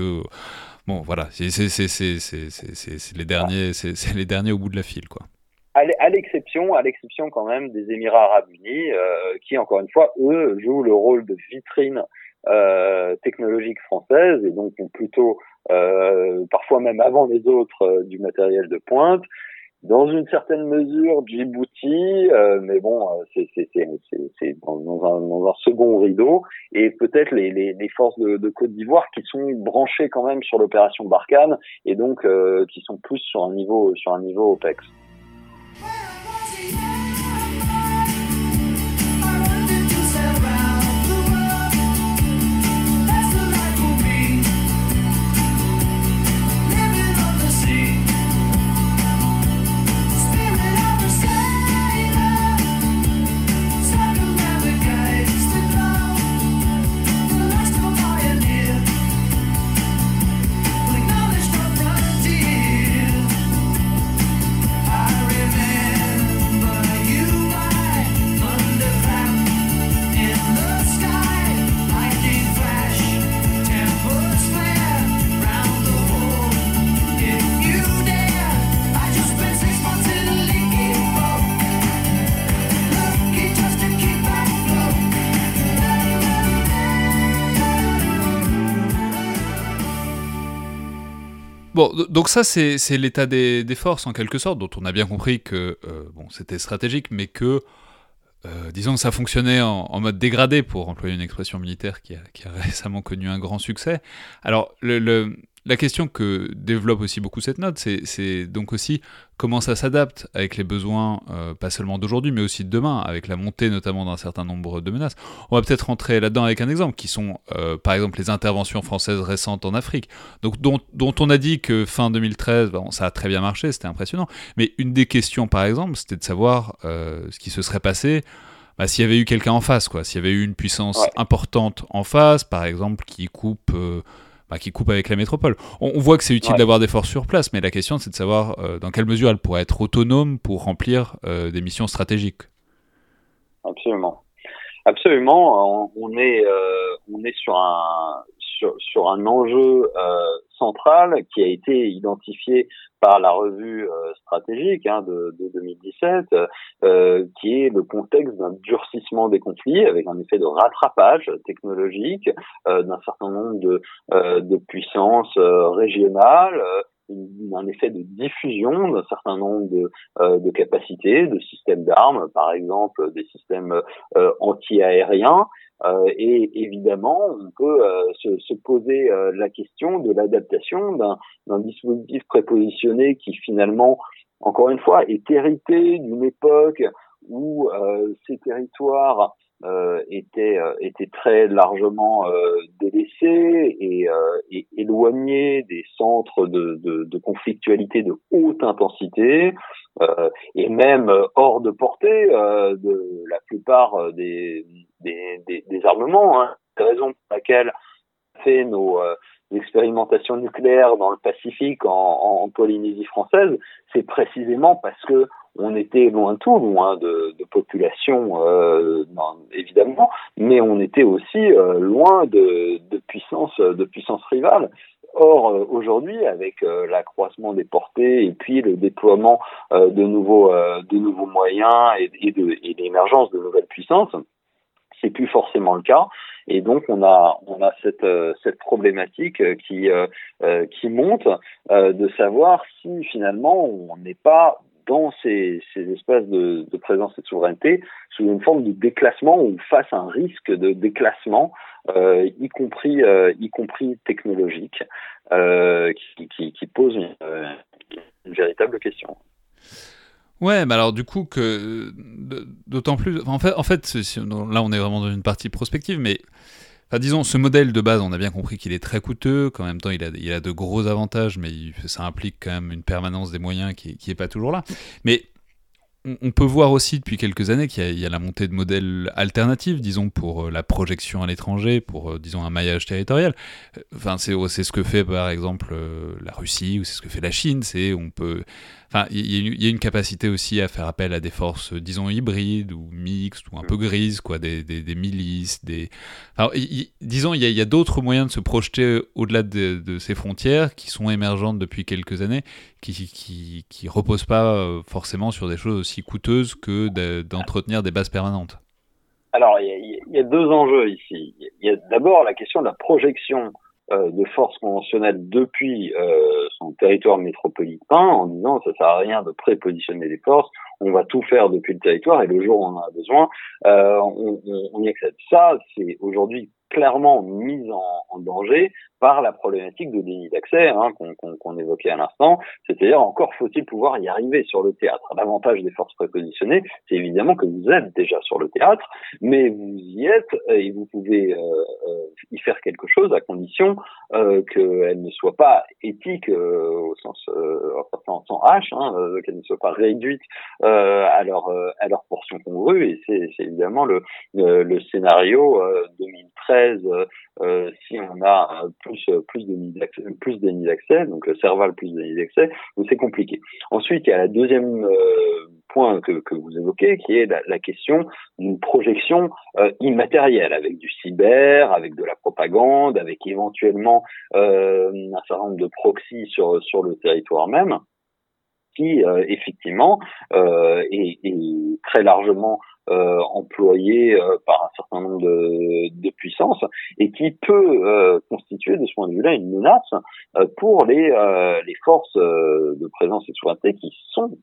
bon, voilà, c'est les derniers, c'est les derniers au bout de la file, quoi à l'exception, à l'exception quand même des Émirats Arabes Unis, euh, qui encore une fois, eux, jouent le rôle de vitrine euh, technologique française et donc ont plutôt, euh, parfois même avant les autres, du matériel de pointe. Dans une certaine mesure, Djibouti, mais bon, c'est dans, un, second rideau, et peut-être les, forces de, de Côte d'Ivoire qui sont branchées quand même sur l'opération Barkhane et donc qui sont plus sur un niveau sur un niveau OPEX. Donc ça, c'est l'état des, forces, en quelque sorte, dont on a bien compris que euh, c'était stratégique, mais que, euh, disons que ça fonctionnait en, mode dégradé, pour employer une expression militaire qui a, récemment connu un grand succès. Alors, le, la question que développe aussi beaucoup cette note, c'est donc aussi comment ça s'adapte avec les besoins, euh, pas seulement d'aujourd'hui, mais aussi de demain, avec la montée notamment d'un certain nombre de menaces. On va peut-être rentrer là-dedans avec un exemple, qui sont euh, par exemple les interventions françaises récentes en Afrique, donc dont, dont on a dit que fin 2013, bon, ça a très bien marché, c'était impressionnant. Mais une des questions, par exemple, c'était de savoir euh, ce qui se serait passé. Bah, s'il y avait eu quelqu'un en face, quoi, s'il y avait eu une puissance Ouais. importante en face, par exemple, qui coupe bah, qui coupe avec la métropole. On, on voit que c'est utile Ouais. d'avoir des forces sur place, mais la question c'est de savoir euh, dans quelle mesure elles pourraient être autonomes pour remplir euh, des missions stratégiques. Absolument. Absolument. On, on est, euh, on est sur un, sur, sur un enjeu euh, central qui a été identifié par la revue euh, stratégique hein, de, de 2017, euh, qui est le contexte d'un durcissement des conflits avec un effet de rattrapage technologique euh, d'un certain nombre de, euh, de puissances euh, régionales, euh, un effet de diffusion d'un certain nombre de, euh, de capacités, de systèmes d'armes, par exemple des systèmes euh, anti-aériens. Euh, et évidemment, on peut euh, se, se poser euh, la question de l'adaptation d'un dispositif prépositionné qui finalement, encore une fois, est hérité d'une époque où euh, ces territoires euh, étaient, euh, étaient très largement euh, délaissés et, euh, et éloignés des centres de, de, de conflictualité de haute intensité euh, et même hors de portée euh, de la plupart des, des, des, des armements. Hein. La raison pour laquelle on fait nos expérimentations nucléaires dans le Pacifique en, en Polynésie française, c'est précisément parce que on était loin de tout, loin de, population euh, évidemment, mais on était aussi euh, loin de, puissances de puissances rivales. Or euh, aujourd'hui, avec l'accroissement des portées et puis le déploiement de nouveaux de nouveaux moyens et, de l'émergence de nouvelles puissances, c'est plus forcément le cas. Et donc on a on a cette cette problématique qui qui monte de savoir si finalement on n'est pas dans ces, ces espaces de, présence et de souveraineté sous une forme de déclassement ou face à un risque de déclassement, euh, y compris euh, y compris technologique, euh, qui, pose une, véritable question. Ouais, mais alors du coup d'autant plus, en fait, là on est vraiment dans une partie prospective, mais enfin, disons ce modèle de base, on a bien compris qu'il est très coûteux, qu'en même temps il a, il a de gros avantages, mais ça implique quand même une permanence des moyens qui, qui est pas toujours là. Mais on, peut voir aussi depuis quelques années qu'il y, a- la montée de modèles alternatifs, disons pour euh, la projection à l'étranger, pour euh, disons un maillage territorial. Euh, Enfin, c'est ce que fait par exemple la Russie ou c'est ce que fait la Chine. C'est on peut Enfin, il y, a une- capacité aussi à faire appel à des forces, disons, hybrides ou mixtes ou un peu grises, quoi, des, des, milices, des... Disons, il y a, d'autres moyens de se projeter au-delà de, ces frontières qui sont émergentes depuis quelques années, qui qui, qui reposent pas euh, forcément sur des choses aussi coûteuses que de- d'entretenir des bases permanentes. Alors, il y, a, deux enjeux ici. Il y a d'abord la question de la projection de forces conventionnelles depuis euh, son territoire métropolitain, en disant ça sert à rien de prépositionner des forces, on va tout faire depuis le territoire et le jour où on en a besoin, euh, on, on- on y accède. Ça, c'est aujourd'hui clairement mis en, en danger par la problématique de déni d'accès hein, qu'on qu'on- qu'on évoquait à l'instant, c'est-à-dire encore faut-il pouvoir y arriver sur le théâtre. L'avantage des forces prépositionnées, c'est évidemment que vous êtes déjà sur le théâtre, mais vous y êtes et vous pouvez euh, euh, y faire quelque chose à condition euh, qu'elle ne soit pas éthique euh, au sens euh, en sens H, hein, euh, qu'elle ne soit pas réduite à leur à leur portion congrue et c'est évidemment le le, scénario euh, 2013 euh, euh, si on a plus de nids d'accès donc le Serval plus de nids d'accès donc c'est compliqué. Ensuite il y a la deuxième euh, point que, vous évoquez qui est la, question d'une projection immatérielle avec du cyber avec de la propagande avec éventuellement un certain nombre de proxys sur le territoire même qui effectivement est très largement euh, employé euh, par un certain nombre de, de puissances et qui peut euh, constituer de ce point de vue-là une menace pour les, les forces de présence et de souveraineté qui sont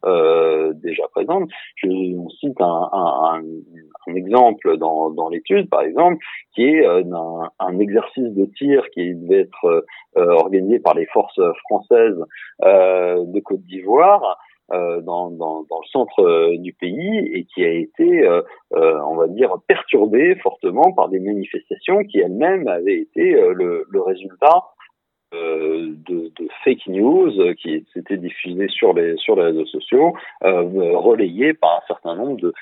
déjà présentes. Je on cite un, un, un, exemple dans, dans l'étude, par exemple, qui est un, un, exercice de tir qui devait être organisé par les forces françaises de Côte d'Ivoire euh, dans, dans, dans, le centre euh, du pays et qui a été, euh, on va dire, perturbé fortement par des manifestations qui elles-mêmes avaient été le, le, résultat de, de, fake news qui s'étaient diffusées sur les sur les réseaux sociaux, relayées par un certain nombre de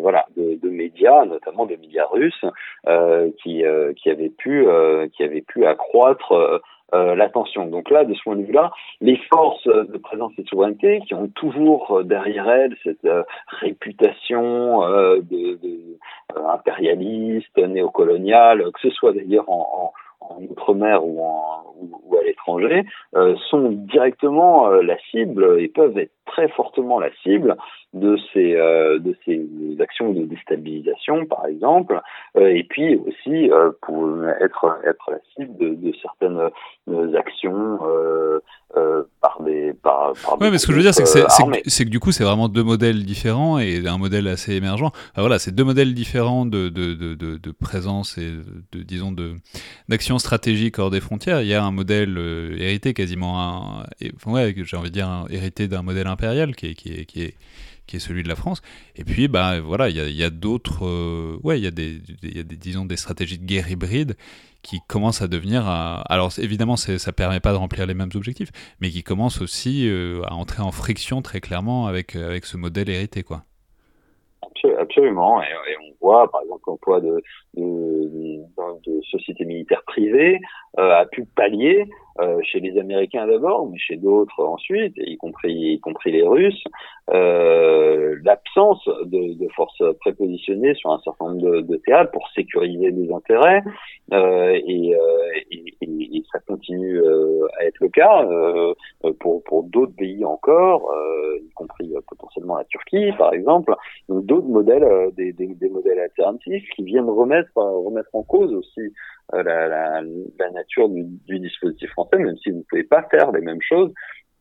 voilà de, médias, notamment des médias russes, qui qui avaient pu qui avaient pu accroître euh, l'attention. Donc là, de ce point de vue-là, les forces de présence et de souveraineté qui ont toujours euh, derrière elles cette euh, réputation de, de impérialiste, néocoloniale, que ce soit d'ailleurs en outre-mer ou, à l'étranger, sont directement la cible et peuvent être très fortement la cible de ces euh, de ces actions de déstabilisation par exemple euh, et puis aussi euh, pour être être la cible de, certaines actions par, ouais, mais ce que je veux dire c'est que c'est que, du coup c'est vraiment deux modèles différents et un modèle assez émergent. Voilà c'est deux modèles différents de de, de, de, présence et de disons de d'action stratégique hors des frontières. Il y a un modèle hérité quasiment un, ouais j'ai envie de dire hérité d'un modèle impérial qui est, qui est, qui est qui est celui de la France. Et puis, bah, voilà, il y a, d'autres, euh, ouais, il y, a des, disons, des stratégies de guerre hybride qui commencent à devenir, alors évidemment, ça permet pas de remplir les mêmes objectifs, mais qui commencent aussi euh, à entrer en friction très clairement avec, avec ce modèle hérité, quoi. Absolument, et, on voit par exemple l'emploi de, sociétés militaires privées euh, a pu pallier euh, chez les Américains d'abord, mais chez d'autres ensuite, y compris y compris les Russes, euh, l'absence de, de, forces prépositionnées sur un certain nombre de, de théâtres pour sécuriser des intérêts, euh, et, euh, et, et, ça continue euh, à être le cas pour, pour d'autres pays encore, y compris potentiellement la Turquie par exemple, donc d'autres modèles, des, des, des, modèles alternatifs qui viennent remettre remettre en cause aussi la, la, la nature du, du dispositif français même si vous ne pouvez pas faire les mêmes choses.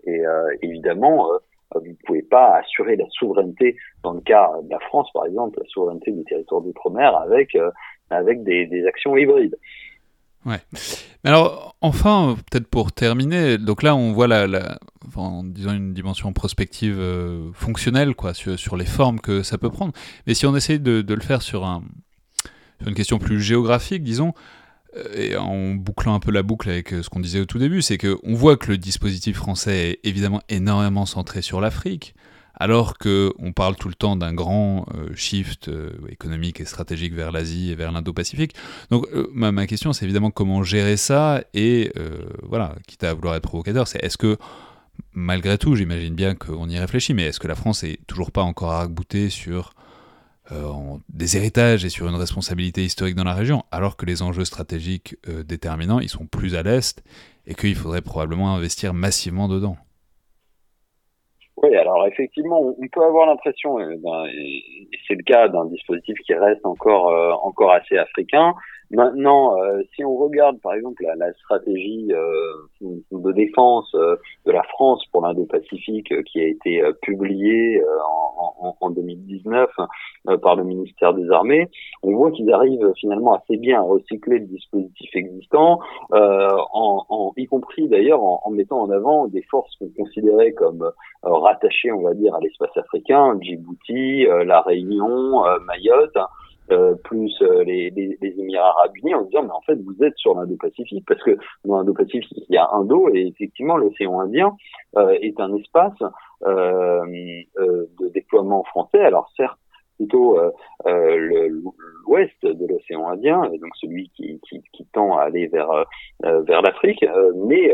Et euh, évidemment, euh, vous ne pouvez pas assurer la souveraineté, dans le cas de la France par exemple, la souveraineté du territoire d'outre-mer avec, euh, avec des, actions hybrides. Ouais. Mais alors, enfin, peut-être pour terminer, donc là, on voit la, en une dimension prospective fonctionnelle, quoi, sur, sur, les formes que ça peut prendre. Mais si on essaye de, le faire sur une question plus géographique, disons, et en bouclant un peu la boucle avec ce qu'on disait au tout début, c'est qu'on voit que le dispositif français est évidemment énormément centré sur l'Afrique, alors qu'on parle tout le temps d'un grand euh, shift euh, économique et stratégique vers l'Asie et vers l'Indo-Pacifique. Donc euh, ma, question, c'est évidemment comment gérer ça, et voilà, quitte à vouloir être provocateur, c'est est-ce que, malgré tout, j'imagine bien qu'on y réfléchit, mais est-ce que la France est toujours pas encore arc sur euh, des héritages et sur une responsabilité historique dans la région, alors que les enjeux stratégiques euh, déterminants, ils sont plus à l'est et qu'il faudrait probablement investir massivement dedans. Oui, alors effectivement, on peut avoir l'impression, et c'est le cas d'un dispositif qui reste encore euh, encore assez africain, Maintenant, euh, si on regarde par exemple la, la stratégie euh, de défense euh, de la France pour l'Indo-Pacifique qui a été publiée en, en, en, 2019 par le ministère des Armées, on voit qu'ils arrivent finalement assez bien à recycler le dispositif existant, en, en, y compris d'ailleurs en, mettant en avant des forces qu'on considérait comme rattachées, on va dire, à l'espace africain, Djibouti, La Réunion, Mayotte. Euh, plus euh, les, les, les, Émirats Arabes Unis en disant mais en fait vous êtes sur l'Indo-Pacifique parce que dans l'Indo-Pacifique il y a un dos et effectivement l'océan Indien euh, est un espace de déploiement français. Alors certes plutôt l'ouest de l'océan Indien donc celui qui, qui, qui, tend à aller vers vers l'Afrique mais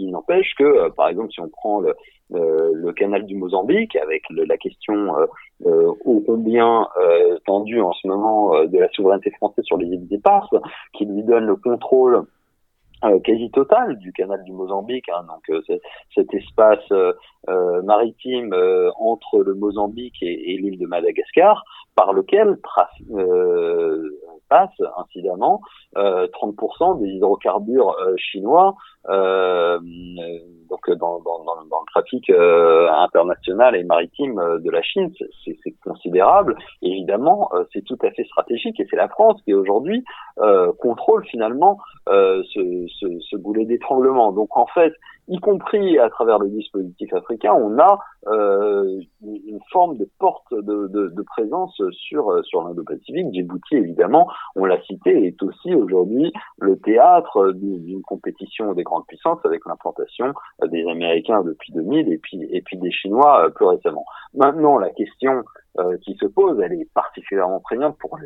il n'empêche que par exemple si on prend le, euh, canal du Mozambique, avec la question euh, euh, ô combien euh, tendue en ce moment de la souveraineté française sur les îles éparses, qui lui donne le contrôle quasi total du canal du Mozambique, hein, donc cet espace maritime entre le Mozambique et, et l'île de Madagascar, par lequel euh, passe incidemment 30% des hydrocarbures chinois donc dans, dans, dans, dans, le trafic international et maritime de la Chine, c'est considérable. Évidemment, c'est tout à fait stratégique et c'est la France qui aujourd'hui contrôle finalement ce, ce, ce boulet d'étranglement. Donc en fait, y compris à travers le dispositif africain, on a euh, une forme de porte de, de, de présence sur sur l'Indo-Pacifique. Djibouti, évidemment, on l'a cité, est aussi aujourd'hui le théâtre d'une compétition des grandes puissances avec l'implantation des Américains depuis 2000 et puis et puis des Chinois euh, plus récemment. Maintenant, la question euh, qui se pose, elle est particulièrement prégnante pour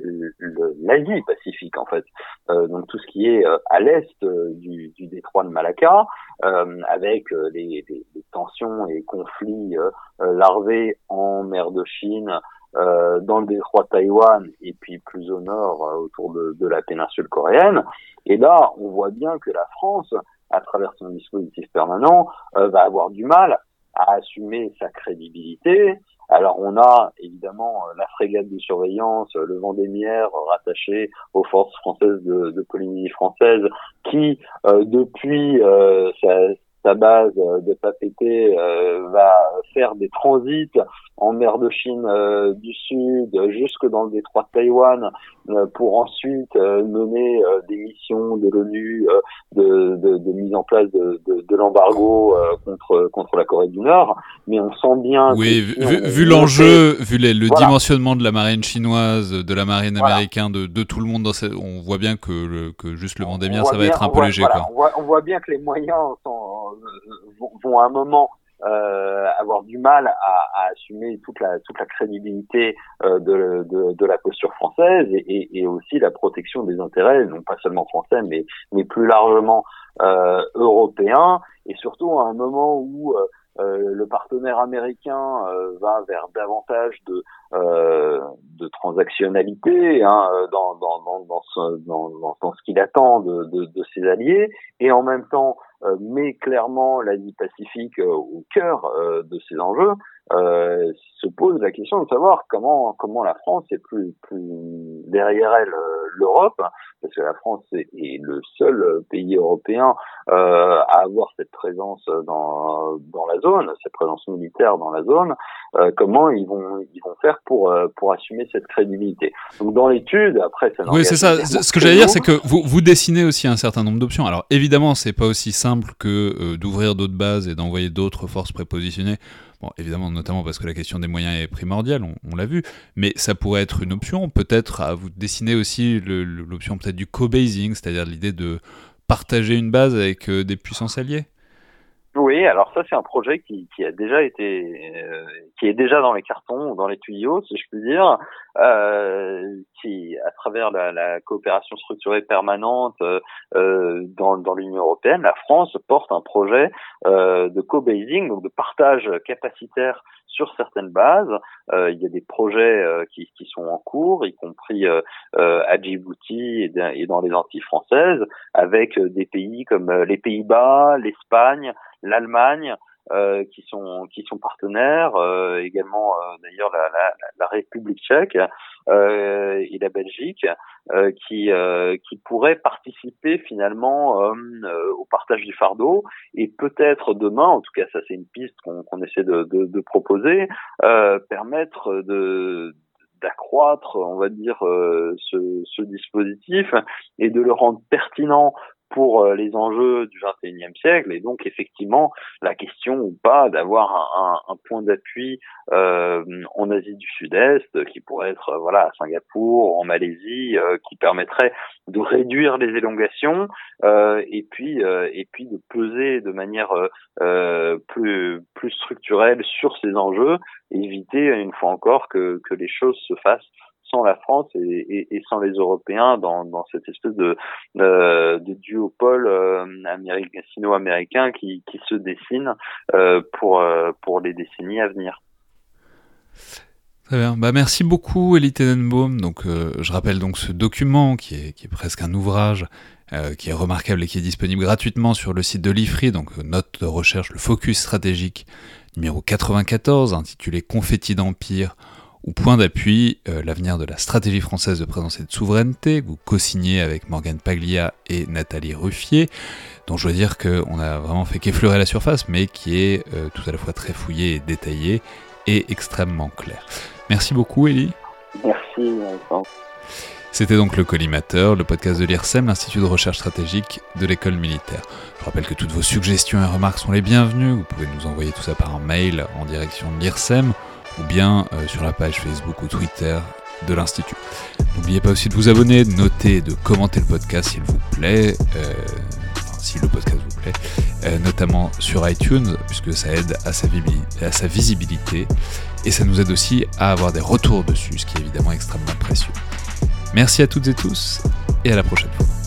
l'Asie Pacifique en fait. Euh, donc tout ce qui est euh, à l'est du, détroit de Malacca, avec les, tensions et conflits larvés en mer de Chine, dans le détroit de Taïwan et puis plus au nord autour de, la péninsule coréenne. Et là, on voit bien que la France, à travers son dispositif permanent, va avoir du mal à assumer sa crédibilité, alors on a évidemment euh, la frégate de surveillance, euh, le Vendémiaire euh, rattaché aux forces françaises de, de Polynésie française, qui depuis sa, base de Papété va faire des transits en mer de Chine du Sud jusque dans le détroit de Taïwan pour ensuite mener des missions de l'ONU de, de, de, mise en place de, de l'embargo contre contre la Corée du Nord. Mais on sent bien. Oui, vu, l'enjeu, vu le dimensionnement de la marine chinoise, de la marine américaine, de, de, tout le monde, dans on voit bien que, le, que juste le Vendémiaire, ça va être un peu léger. Quoi. On, voit, on, voit, bien que les moyens sont, vont, vont, à un moment euh, avoir du mal à, à, assumer toute la, toute la crédibilité euh, de, de, de, la posture française et, et, aussi la protection des intérêts, non pas seulement français, mais, mais plus largement euh, européens, et surtout à un moment où euh, euh, le partenaire américain euh, va vers davantage de, de transactionnalité hein, dans, dans, dans, dans, ce, dans, dans ce qu'il attend de, de, de, ses alliés, et en même temps met clairement l'Asie-Pacifique au cœur de ses enjeux, euh, se pose la question de savoir comment comment la France est plus plus derrière elle euh, l'Europe parce que la France est, est, le seul pays européen euh, à avoir cette présence dans dans la zone cette présence militaire dans la zone. Euh, comment ils vont ils vont faire pour euh, pour assumer cette crédibilité? Donc dans l'étude après ça oui c'est ça. ce que j'allais dire c'est que vous vous dessinez aussi un certain nombre d'options. Alors évidemment c'est pas aussi simple que d'ouvrir d'autres bases et d'envoyer d'autres forces prépositionnées évidemment, notamment parce que la question des moyens est primordiale, on, l'a vu, mais ça pourrait être une option. Peut-être à vous dessiner aussi l'option peut-être du co-basing, c'est-à-dire l'idée de partager une base avec euh, des puissances alliées. Oui, alors ça c'est un projet qui, a déjà été, euh, qui est déjà dans les cartons dans les tuyaux, si je puis dire, euh, qui à travers la, coopération structurée permanente euh, dans, dans l'Union européenne, la France porte un projet euh, de co-basing, donc de partage capacitaire sur certaines bases. Euh, il y a des projets euh, qui, sont en cours, y compris euh, à Djibouti et, dans les Antilles françaises, avec des pays comme les Pays-Bas, l'Espagne, l'Allemagne, euh, qui sont qui sont partenaires, euh, également euh, d'ailleurs la, la, la, République tchèque et la Belgique, qui qui pourraient participer finalement au partage du fardeau. Et peut-être demain, en tout cas ça c'est une piste qu'on essaie de, de, de proposer, permettre de d'accroître, on va dire, ce, ce, dispositif et de le rendre pertinent pour euh, les enjeux du 21e siècle et donc effectivement la question ou pas d'avoir un, un, point d'appui euh, en Asie du Sud-Est qui pourrait être euh, voilà à Singapour, en Malaisie, euh, qui permettrait de réduire les élongations euh, et puis et puis de peser de manière plus plus structurelle sur ces enjeux, éviter une fois encore que que les choses se fassent sans la France et, sans les Européens dans, cette espèce de, euh, duopole euh, sino-américain qui, se dessine euh, pour, les décennies à venir. Très bien. Bah, merci beaucoup, Elie Tenenbaum. Donc, je rappelle donc ce document qui est, presque un ouvrage qui est remarquable et qui est disponible gratuitement sur le site de l'IFRI, donc note de recherche, le focus stratégique numéro 94, intitulé Confetti d'Empire ou Point d'appui, euh, l'avenir de la stratégie française de présence et de souveraineté, que vous co-signez avec Morgane Paglia et Nathalie Ruffier, dont je dois dire qu'on a vraiment fait qu'effleurer la surface, mais qui est euh, tout à la fois très fouillé et détaillé et extrêmement clair. Merci beaucoup, Elie. Merci. C'était donc le Collimateur, le podcast de l'IRSEM, l'Institut de recherche stratégique de l'école militaire. Je rappelle que toutes vos suggestions et remarques sont les bienvenues. Vous pouvez nous envoyer tout ça par un mail en direction de l'IRSEM ou bien euh, sur la page Facebook ou Twitter de l'Institut. N'oubliez pas aussi de vous abonner, de noter, de commenter le podcast s'il vous plaît. Euh, si le podcast vous plaît, euh, notamment sur iTunes, puisque ça aide à sa visibilité, et ça nous aide aussi à avoir des retours dessus, ce qui est évidemment extrêmement précieux. Merci à toutes et tous, et à la prochaine fois.